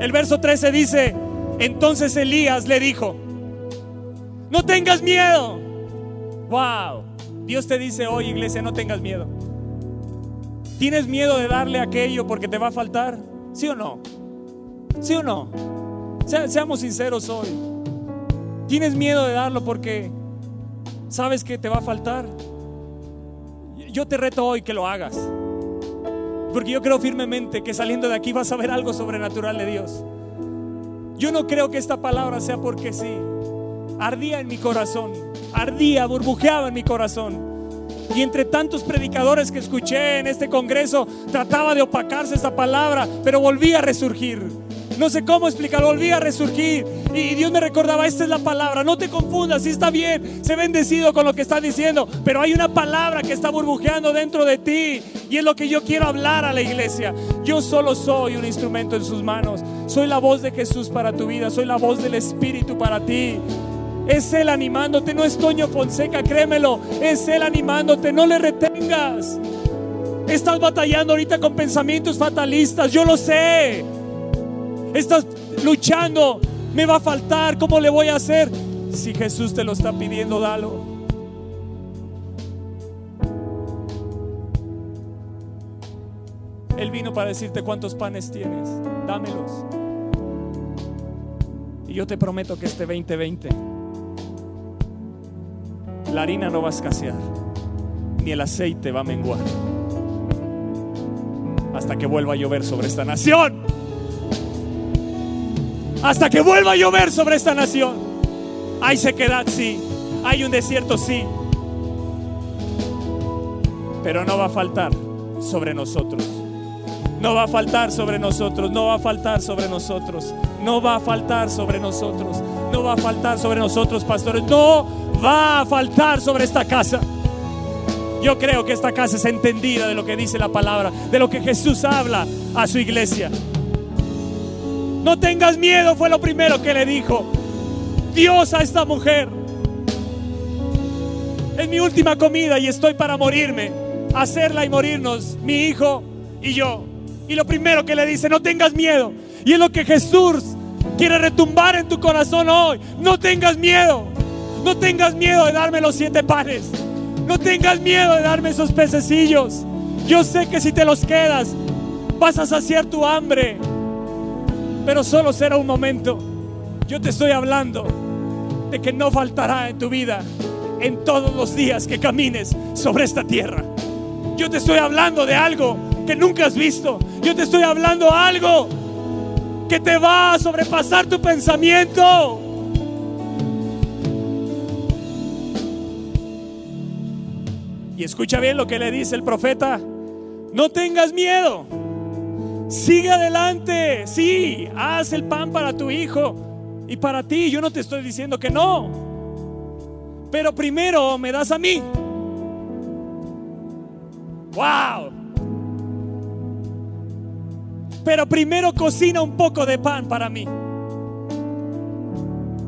El verso 13 dice, entonces Elías le dijo, no tengas miedo. Wow. Dios te dice hoy, iglesia, no tengas miedo. ¿Tienes miedo de darle aquello porque te va a faltar? ¿Sí o no? ¿Sí o no? seamos sinceros hoy. ¿Tienes miedo de darlo porque sabes que te va a faltar? Yo te reto hoy que lo hagas. Porque yo creo firmemente que saliendo de aquí vas a ver algo sobrenatural de Dios. Yo no creo que esta palabra sea porque sí. Ardía en mi corazón, ardía, burbujeaba en mi corazón. Y entre tantos predicadores que escuché en este congreso, trataba de opacarse esta palabra, pero volvía a resurgir. No sé cómo explicarlo, volví a resurgir. Y Dios me recordaba, esta es la palabra. No te confundas, si está bien, sé bendecido con lo que está diciendo. Pero hay una palabra que está burbujeando dentro de ti. Y es lo que yo quiero hablar a la iglesia. Yo solo soy un instrumento en sus manos. Soy la voz de Jesús para tu vida. Soy la voz del Espíritu para ti. Es Él animándote, no es Toño Fonseca, créemelo. Es Él animándote, no le retengas. Estás batallando ahorita con pensamientos fatalistas, yo lo sé. Estás luchando, me va a faltar, ¿cómo le voy a hacer? Si Jesús te lo está pidiendo, dalo. Vino para decirte cuántos panes tienes, dámelos. Y yo te prometo que este 2020 la harina no va a escasear, ni el aceite va a menguar, hasta que vuelva a llover sobre esta nación hasta que vuelva a llover sobre esta nación. Hay sequedad, sí. Hay un desierto, sí. Pero no va a faltar sobre nosotros. No va a faltar sobre nosotros. No va a faltar sobre nosotros. No va a faltar sobre nosotros. No va a faltar sobre nosotros, pastores. No va a faltar sobre esta casa. Yo creo que esta casa es entendida de lo que dice la palabra, de lo que Jesús habla a su iglesia. No tengas miedo, fue lo primero que le dijo Dios a esta mujer. Es mi última comida y estoy para morirme, hacerla y morirnos, mi hijo y yo. Y lo primero que le dice, no tengas miedo. Y es lo que Jesús quiere retumbar en tu corazón hoy. No tengas miedo. No tengas miedo de darme los siete panes. No tengas miedo de darme esos pececillos. Yo sé que si te los quedas, vas a saciar tu hambre pero solo será un momento. Yo te estoy hablando de que no faltará en tu vida en todos los días que camines sobre esta tierra. Yo te estoy hablando de algo que nunca has visto. Yo te estoy hablando algo que te va a sobrepasar tu pensamiento. Y escucha bien lo que le dice el profeta. No tengas miedo. Sigue adelante. Sí, haz el pan para tu hijo y para ti. Yo no te estoy diciendo que no. Pero primero me das a mí. Wow. Pero primero cocina un poco de pan para mí.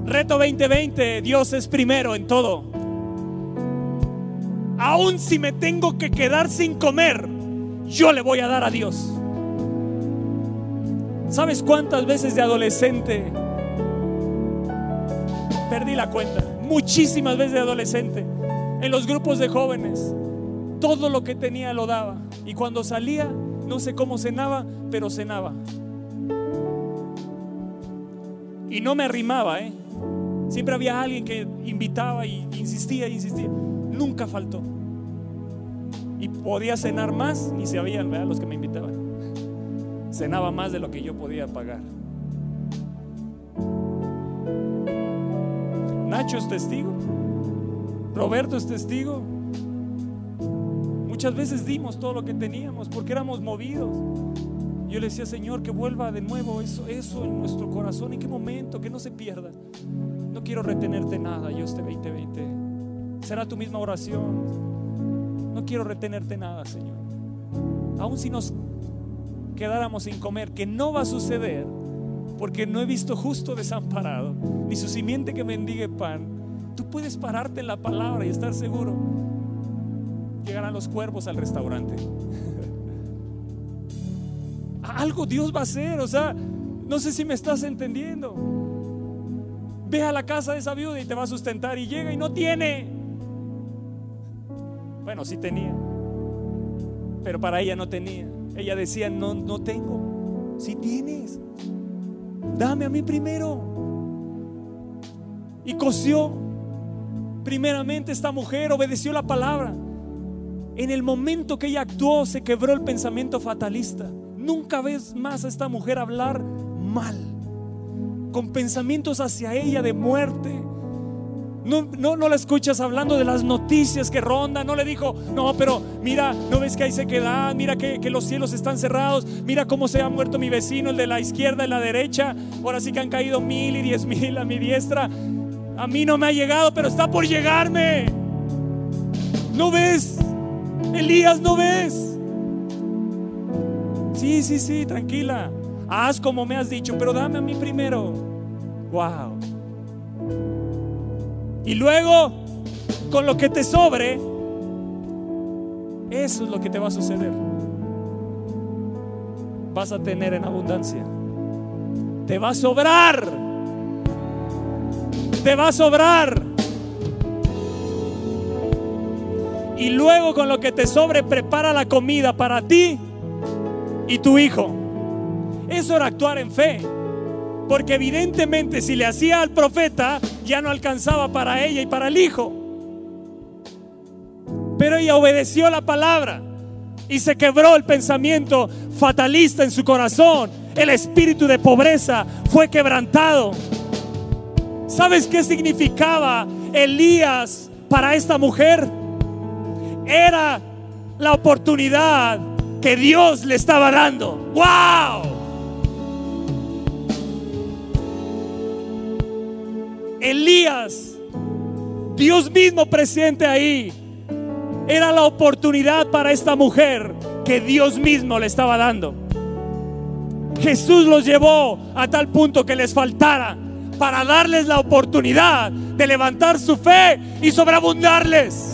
Reto 2020, Dios es primero en todo. Aun si me tengo que quedar sin comer, yo le voy a dar a Dios. ¿Sabes cuántas veces de adolescente perdí la cuenta? Muchísimas veces de adolescente. En los grupos de jóvenes. Todo lo que tenía lo daba. Y cuando salía, no sé cómo cenaba, pero cenaba. Y no me arrimaba, ¿eh? Siempre había alguien que invitaba y insistía, insistía. Nunca faltó. Y podía cenar más, y se habían, ¿verdad? Los que me invitaban cenaba más de lo que yo podía pagar. Nacho es testigo, Roberto es testigo. Muchas veces dimos todo lo que teníamos porque éramos movidos. Yo le decía, Señor, que vuelva de nuevo eso, eso en nuestro corazón. ¿En qué momento? Que no se pierda. No quiero retenerte nada yo este 2020. Será tu misma oración. No quiero retenerte nada, Señor. Aún si nos quedáramos sin comer, que no va a suceder, porque no he visto justo desamparado, ni su simiente que mendigue pan. Tú puedes pararte en la palabra y estar seguro. Llegarán los cuervos al restaurante. <laughs> Algo Dios va a hacer, o sea, no sé si me estás entendiendo. Ve a la casa de esa viuda y te va a sustentar y llega y no tiene. Bueno, sí tenía, pero para ella no tenía. Ella decía, no, no tengo. Si tienes, dame a mí primero. Y coció. Primeramente esta mujer obedeció la palabra. En el momento que ella actuó se quebró el pensamiento fatalista. Nunca ves más a esta mujer hablar mal, con pensamientos hacia ella de muerte. No, no, no la escuchas hablando de las noticias que rondan. No le dijo, no, pero mira, no ves que hay sequedad, mira que, que los cielos están cerrados, mira cómo se ha muerto mi vecino, el de la izquierda y la derecha. Ahora sí que han caído mil y diez mil a mi diestra. A mí no me ha llegado, pero está por llegarme. ¿No ves? Elías, ¿no ves? Sí, sí, sí, tranquila. Haz como me has dicho, pero dame a mí primero. Wow. Y luego, con lo que te sobre, eso es lo que te va a suceder. Vas a tener en abundancia. Te va a sobrar. Te va a sobrar. Y luego con lo que te sobre, prepara la comida para ti y tu hijo. Eso era actuar en fe. Porque evidentemente si le hacía al profeta, ya no alcanzaba para ella y para el hijo. Pero ella obedeció la palabra y se quebró el pensamiento fatalista en su corazón. El espíritu de pobreza fue quebrantado. ¿Sabes qué significaba Elías para esta mujer? Era la oportunidad que Dios le estaba dando. ¡Wow! Elías, Dios mismo presente ahí, era la oportunidad para esta mujer que Dios mismo le estaba dando. Jesús los llevó a tal punto que les faltara para darles la oportunidad de levantar su fe y sobreabundarles.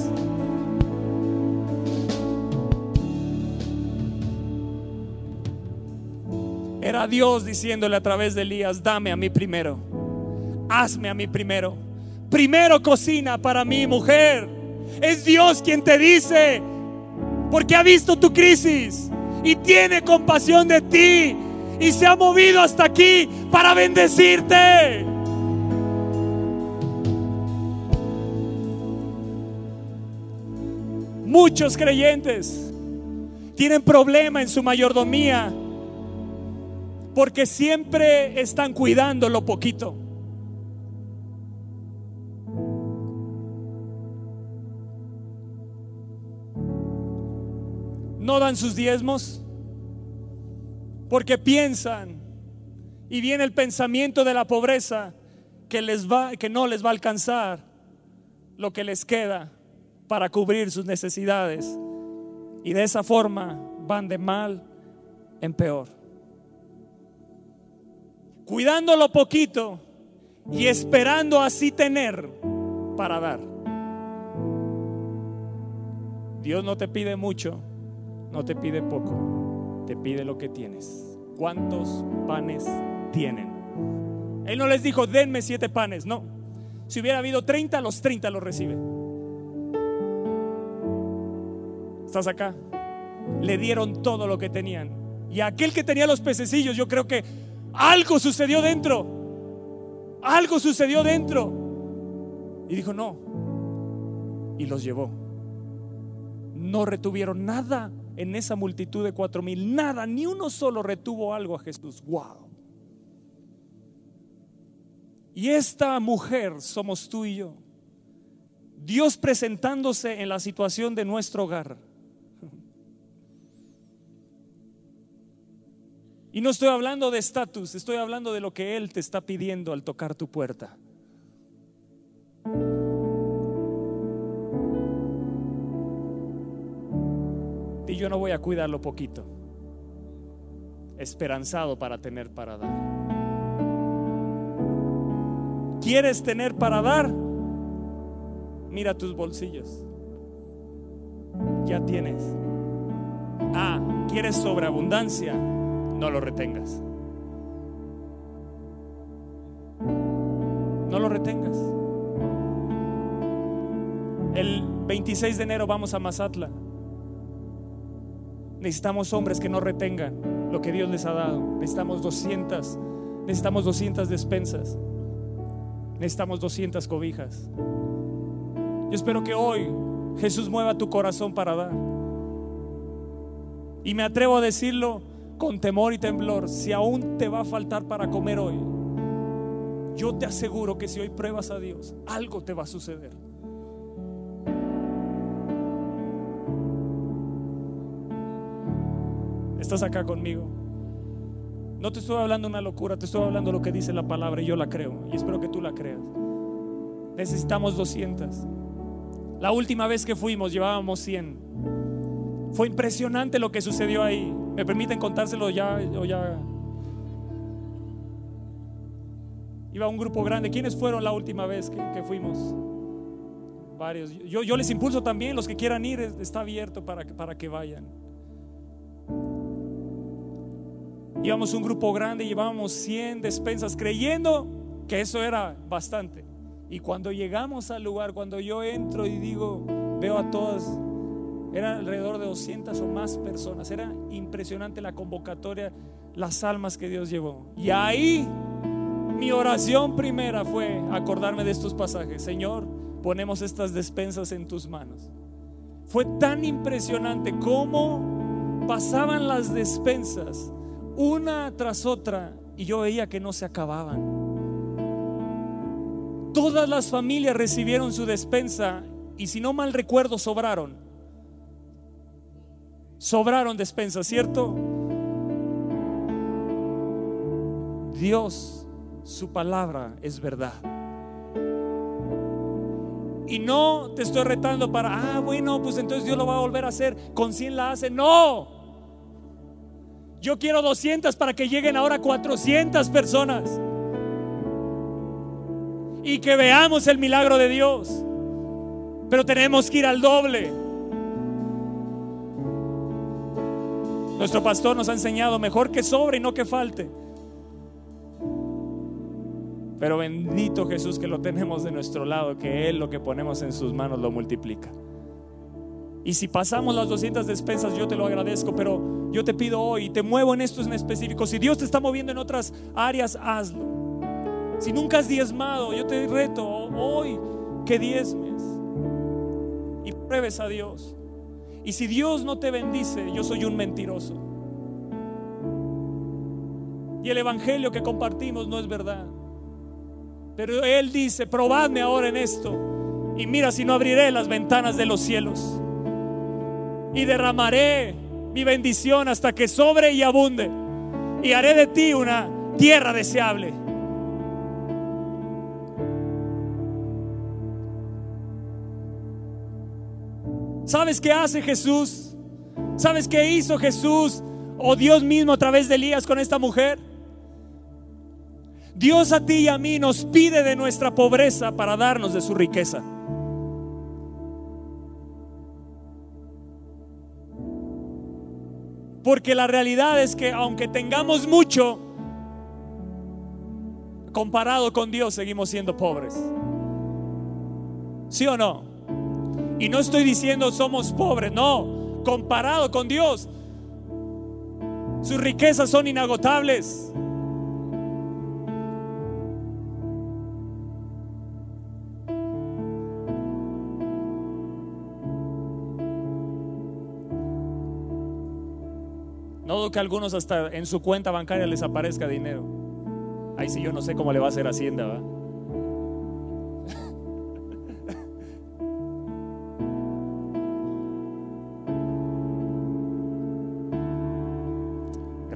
Era Dios diciéndole a través de Elías, dame a mí primero hazme a mí primero. Primero cocina para mi mujer. Es Dios quien te dice, porque ha visto tu crisis y tiene compasión de ti y se ha movido hasta aquí para bendecirte. Muchos creyentes tienen problema en su mayordomía porque siempre están cuidando lo poquito. no dan sus diezmos porque piensan y viene el pensamiento de la pobreza que les va que no les va a alcanzar lo que les queda para cubrir sus necesidades y de esa forma van de mal en peor. Cuidando lo poquito y esperando así tener para dar. Dios no te pide mucho, no te pide poco, te pide lo que tienes. ¿Cuántos panes tienen? Él no les dijo, denme siete panes, no. Si hubiera habido 30, los 30 los recibe. ¿Estás acá? Le dieron todo lo que tenían. Y aquel que tenía los pececillos, yo creo que algo sucedió dentro. Algo sucedió dentro. Y dijo, no. Y los llevó. No retuvieron nada en esa multitud de cuatro mil, nada, ni uno solo retuvo algo a Jesús. Wow. Y esta mujer somos tú y yo. Dios presentándose en la situación de nuestro hogar. Y no estoy hablando de estatus, estoy hablando de lo que Él te está pidiendo al tocar tu puerta. Y yo no voy a cuidar lo poquito, esperanzado para tener para dar. ¿Quieres tener para dar? Mira tus bolsillos. Ya tienes. Ah, ¿quieres sobreabundancia? No lo retengas. No lo retengas. El 26 de enero vamos a Mazatla. Necesitamos hombres que no retengan lo que Dios les ha dado. Necesitamos 200, necesitamos 200 despensas. Necesitamos 200 cobijas. Yo espero que hoy Jesús mueva tu corazón para dar. Y me atrevo a decirlo con temor y temblor, si aún te va a faltar para comer hoy, yo te aseguro que si hoy pruebas a Dios, algo te va a suceder. ¿Estás acá conmigo? No te estoy hablando una locura, te estoy hablando lo que dice la palabra y yo la creo y espero que tú la creas. Necesitamos 200. La última vez que fuimos llevábamos 100. Fue impresionante lo que sucedió ahí. ¿Me permiten contárselo ya ya? Iba un grupo grande. ¿Quiénes fueron la última vez que, fuimos? Varios. Yo, yo, les impulso también, los que quieran ir, está abierto para, para que vayan. Íbamos un grupo grande, llevábamos 100 despensas creyendo que eso era bastante. Y cuando llegamos al lugar, cuando yo entro y digo, veo a todas, eran alrededor de 200 o más personas. Era impresionante la convocatoria, las almas que Dios llevó. Y ahí mi oración primera fue acordarme de estos pasajes. Señor, ponemos estas despensas en tus manos. Fue tan impresionante cómo pasaban las despensas una tras otra y yo veía que no se acababan. Todas las familias recibieron su despensa y si no mal recuerdo sobraron. Sobraron despensas, ¿cierto? Dios, su palabra es verdad. Y no te estoy retando para, ah, bueno, pues entonces Dios lo va a volver a hacer. Con 100 la hace. No. Yo quiero 200 para que lleguen ahora 400 personas y que veamos el milagro de Dios. Pero tenemos que ir al doble. Nuestro pastor nos ha enseñado mejor que sobre y no que falte. Pero bendito Jesús que lo tenemos de nuestro lado, que Él lo que ponemos en sus manos lo multiplica. Y si pasamos las 200 despensas, yo te lo agradezco, pero yo te pido hoy, te muevo en esto en específico. Si Dios te está moviendo en otras áreas, hazlo. Si nunca has diezmado, yo te reto hoy que diezmes y pruebes a Dios. Y si Dios no te bendice, yo soy un mentiroso. Y el evangelio que compartimos no es verdad. Pero Él dice, probadme ahora en esto. Y mira si no abriré las ventanas de los cielos. Y derramaré mi bendición hasta que sobre y abunde. Y haré de ti una tierra deseable. ¿Sabes qué hace Jesús? ¿Sabes qué hizo Jesús o Dios mismo a través de Elías con esta mujer? Dios a ti y a mí nos pide de nuestra pobreza para darnos de su riqueza. Porque la realidad es que aunque tengamos mucho, comparado con Dios seguimos siendo pobres. ¿Sí o no? Y no estoy diciendo somos pobres, no. Comparado con Dios, sus riquezas son inagotables. No que algunos hasta en su cuenta bancaria les aparezca dinero. Ahí sí yo no sé cómo le va a hacer Hacienda, ¿va?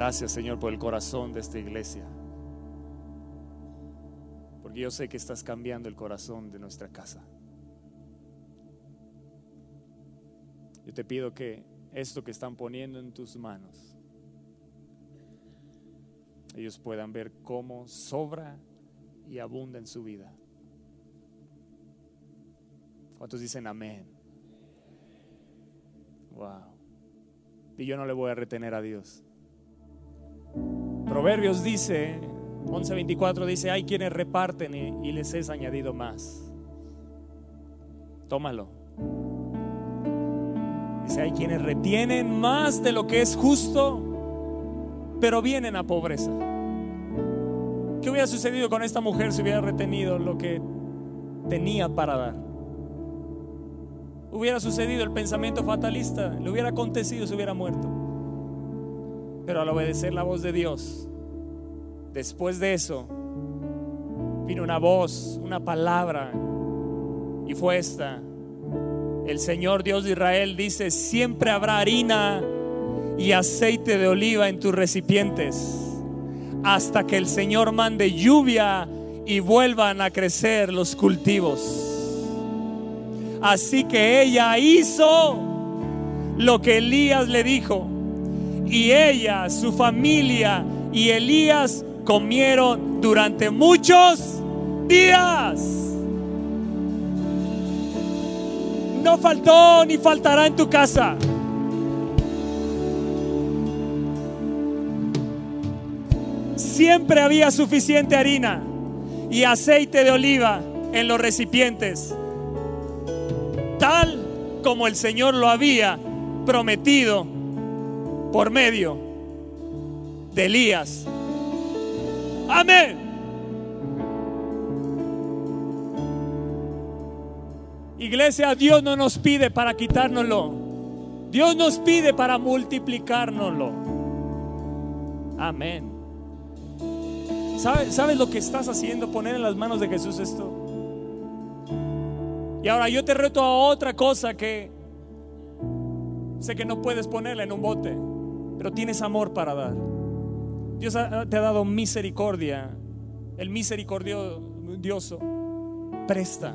Gracias Señor por el corazón de esta iglesia. Porque yo sé que estás cambiando el corazón de nuestra casa. Yo te pido que esto que están poniendo en tus manos, ellos puedan ver cómo sobra y abunda en su vida. ¿Cuántos dicen amén? Wow. Y yo no le voy a retener a Dios. Proverbios dice, 11:24 dice, hay quienes reparten y, les es añadido más. Tómalo. Dice, hay quienes retienen más de lo que es justo, pero vienen a pobreza. ¿Qué hubiera sucedido con esta mujer si hubiera retenido lo que tenía para dar? Hubiera sucedido el pensamiento fatalista, le hubiera acontecido, se hubiera muerto. Pero al obedecer la voz de Dios, después de eso, vino una voz, una palabra, y fue esta. El Señor Dios de Israel dice, siempre habrá harina y aceite de oliva en tus recipientes, hasta que el Señor mande lluvia y vuelvan a crecer los cultivos. Así que ella hizo lo que Elías le dijo, y ella, su familia y Elías comieron durante muchos días. No faltó ni faltará en tu casa. Siempre había suficiente harina y aceite de oliva en los recipientes, tal como el Señor lo había prometido por medio de Elías. Amén. Iglesia, Dios no nos pide para quitárnoslo. Dios nos pide para multiplicárnoslo. Amén. ¿Sabes, ¿Sabes lo que estás haciendo? Poner en las manos de Jesús esto. Y ahora yo te reto a otra cosa que sé que no puedes ponerla en un bote, pero tienes amor para dar. Dios te ha dado misericordia. El misericordioso presta.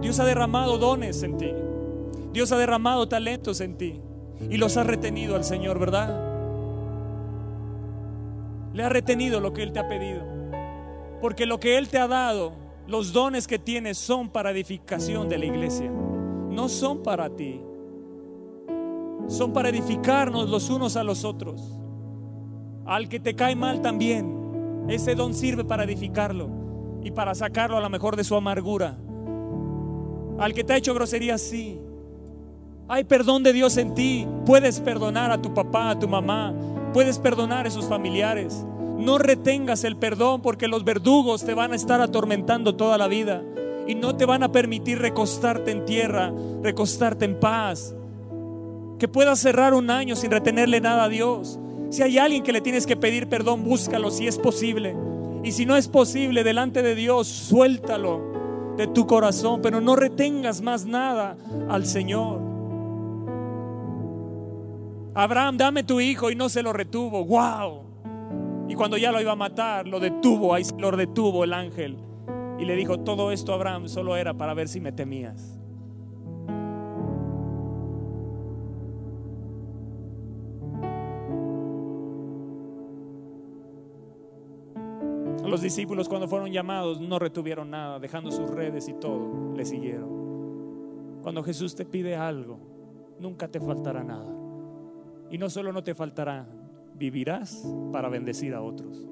Dios ha derramado dones en ti. Dios ha derramado talentos en ti. Y los ha retenido al Señor, ¿verdad? Le ha retenido lo que Él te ha pedido. Porque lo que Él te ha dado, los dones que tienes son para edificación de la iglesia. No son para ti son para edificarnos los unos a los otros. Al que te cae mal también, ese don sirve para edificarlo y para sacarlo a lo mejor de su amargura. Al que te ha hecho grosería, sí. Hay perdón de Dios en ti. Puedes perdonar a tu papá, a tu mamá. Puedes perdonar a sus familiares. No retengas el perdón porque los verdugos te van a estar atormentando toda la vida y no te van a permitir recostarte en tierra, recostarte en paz, que puedas cerrar un año sin retenerle nada a Dios. Si hay alguien que le tienes que pedir perdón, búscalo si es posible. Y si no es posible, delante de Dios, suéltalo de tu corazón, pero no retengas más nada al Señor. Abraham, dame tu hijo y no se lo retuvo. ¡Wow! Y cuando ya lo iba a matar, lo detuvo, ahí lo detuvo el ángel. Y le dijo, todo esto Abraham solo era para ver si me temías. Los discípulos cuando fueron llamados no retuvieron nada, dejando sus redes y todo, le siguieron. Cuando Jesús te pide algo, nunca te faltará nada. Y no solo no te faltará, vivirás para bendecir a otros.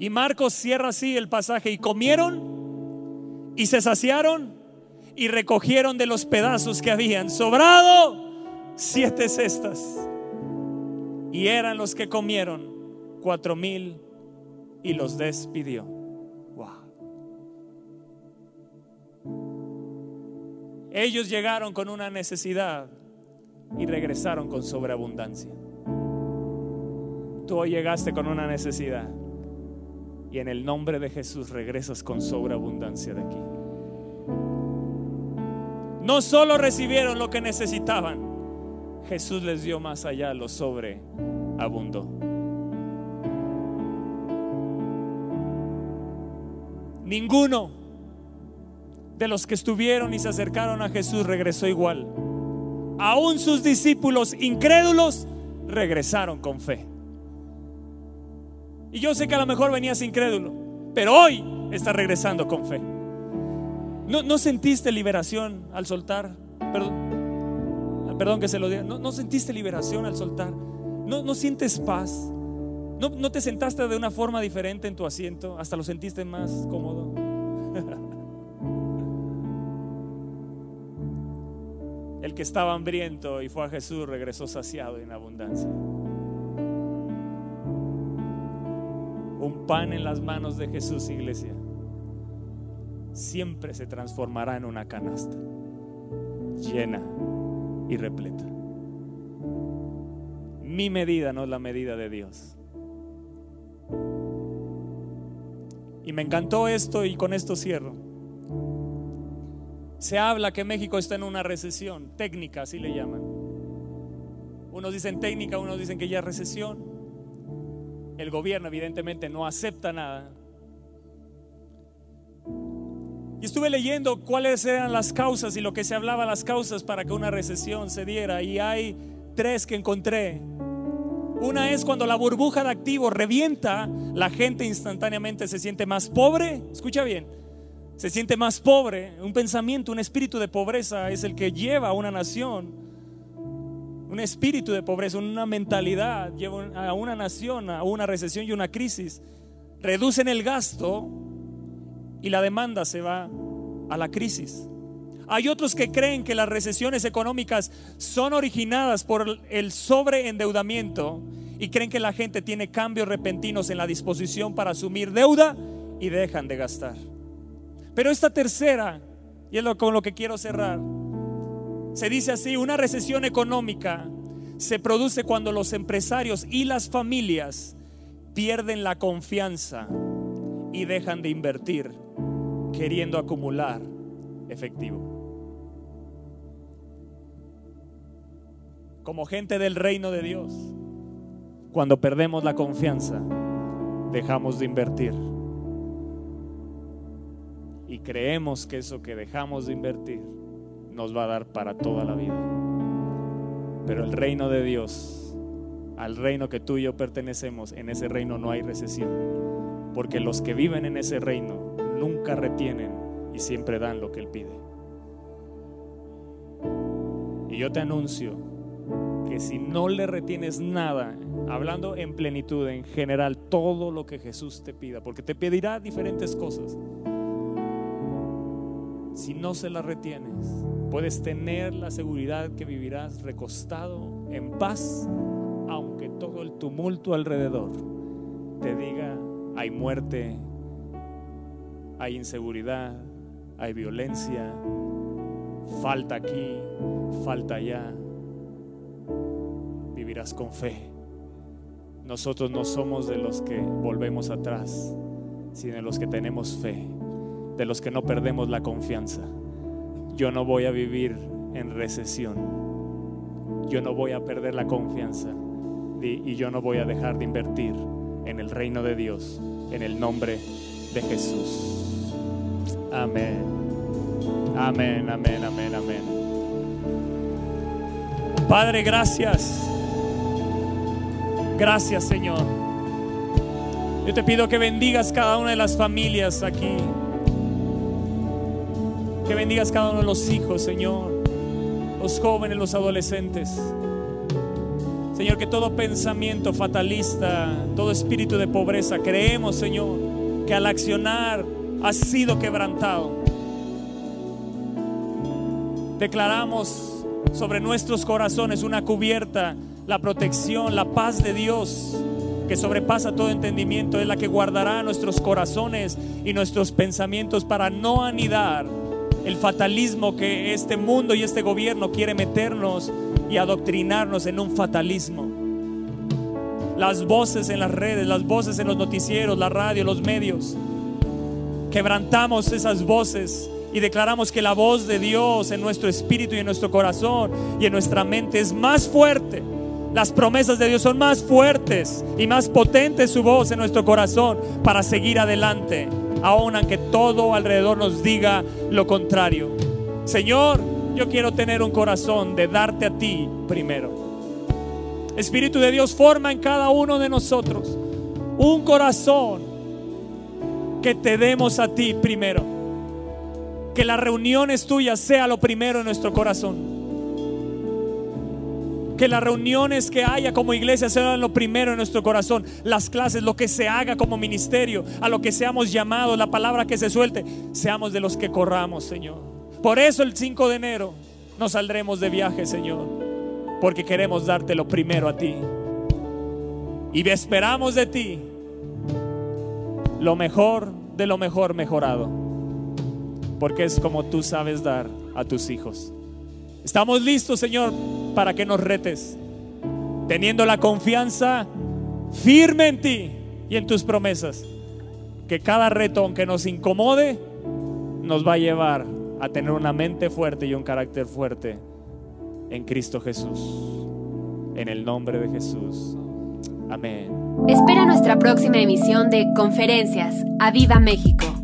Y Marcos cierra así el pasaje, y comieron y se saciaron y recogieron de los pedazos que habían sobrado siete cestas. Y eran los que comieron cuatro mil y los despidió. Ellos llegaron con una necesidad y regresaron con sobreabundancia. Tú hoy llegaste con una necesidad y en el nombre de Jesús regresas con sobreabundancia de aquí. No solo recibieron lo que necesitaban, Jesús les dio más allá, lo sobreabundó. Ninguno de los que estuvieron y se acercaron a Jesús regresó igual. Aún sus discípulos incrédulos regresaron con fe. Y yo sé que a lo mejor venías incrédulo, pero hoy estás regresando con fe. ¿No, no sentiste liberación al soltar? Perdón perdón que se lo diga, ¿no, sentiste liberación al soltar? ¿No, no sientes paz? ¿No, ¿No te sentaste de una forma diferente en tu asiento? ¿Hasta lo sentiste más cómodo? <laughs> El que estaba hambriento y fue a Jesús regresó saciado en abundancia. Un pan en las manos de Jesús, iglesia, siempre se transformará en una canasta llena y repleta. mi medida no es la medida de Dios. Y me encantó esto y con esto cierro. Se habla que México está en una recesión técnica, así le llaman. Unos dicen técnica, unos dicen que ya es recesión. El gobierno evidentemente no acepta nada. Y estuve leyendo cuáles eran las causas y lo que se hablaba las causas para que una recesión se diera. Y hay tres que encontré. Una es cuando la burbuja de activos revienta, la gente instantáneamente se siente más pobre. Escucha bien, se siente más pobre. Un pensamiento, un espíritu de pobreza es el que lleva a una nación. Un espíritu de pobreza, una mentalidad lleva a una nación a una recesión y una crisis. Reducen el gasto y la demanda se va a la crisis. Hay otros que creen que las recesiones económicas son originadas por el sobreendeudamiento y creen que la gente tiene cambios repentinos en la disposición para asumir deuda y dejan de gastar. Pero esta tercera, y es lo, con lo que quiero cerrar, se dice así, una recesión económica se produce cuando los empresarios y las familias pierden la confianza dejan de invertir queriendo acumular efectivo. Como gente del reino de Dios, cuando perdemos la confianza, dejamos de invertir. Y creemos que eso que dejamos de invertir nos va a dar para toda la vida. Pero el reino de Dios, al reino que tú y yo pertenecemos, en ese reino no hay recesión. Porque los que viven en ese reino nunca retienen y siempre dan lo que Él pide. Y yo te anuncio que si no le retienes nada, hablando en plenitud, en general, todo lo que Jesús te pida, porque te pedirá diferentes cosas, si no se las retienes, puedes tener la seguridad que vivirás recostado en paz, aunque todo el tumulto alrededor te diga, hay muerte, hay inseguridad, hay violencia, falta aquí, falta allá. Vivirás con fe. Nosotros no somos de los que volvemos atrás, sino de los que tenemos fe, de los que no perdemos la confianza. Yo no voy a vivir en recesión. Yo no voy a perder la confianza y yo no voy a dejar de invertir en el reino de Dios, en el nombre de Jesús. Amén. Amén, amén, amén, amén. Padre, gracias. Gracias, Señor. Yo te pido que bendigas cada una de las familias aquí. Que bendigas cada uno de los hijos, Señor. Los jóvenes, los adolescentes. Señor, que todo pensamiento fatalista, todo espíritu de pobreza, creemos, Señor, que al accionar ha sido quebrantado. Declaramos sobre nuestros corazones una cubierta, la protección, la paz de Dios que sobrepasa todo entendimiento, es la que guardará nuestros corazones y nuestros pensamientos para no anidar el fatalismo que este mundo y este gobierno quiere meternos y adoctrinarnos en un fatalismo. Las voces en las redes, las voces en los noticieros, la radio, los medios, quebrantamos esas voces y declaramos que la voz de Dios en nuestro espíritu y en nuestro corazón y en nuestra mente es más fuerte. Las promesas de Dios son más fuertes y más potentes su voz en nuestro corazón para seguir adelante, aun aunque todo alrededor nos diga lo contrario. Señor, yo quiero tener un corazón de darte a ti primero. Espíritu de Dios forma en cada uno de nosotros un corazón que te demos a ti primero. Que las reuniones tuyas sea lo primero en nuestro corazón. Que las reuniones que haya como iglesia sean lo primero en nuestro corazón. Las clases, lo que se haga como ministerio, a lo que seamos llamados, la palabra que se suelte, seamos de los que corramos, Señor. Por eso el 5 de enero nos saldremos de viaje, Señor. Porque queremos darte lo primero a ti. Y esperamos de ti lo mejor de lo mejor mejorado. Porque es como tú sabes dar a tus hijos. Estamos listos, Señor, para que nos retes. teniendo la confianza firme en ti y en tus promesas, que cada reto, aunque nos incomode, nos va a llevar a tener una mente fuerte y un carácter fuerte en Cristo Jesús. En el nombre de Jesús. Amén. Espera nuestra próxima emisión de Conferencias. ¡A Viva México!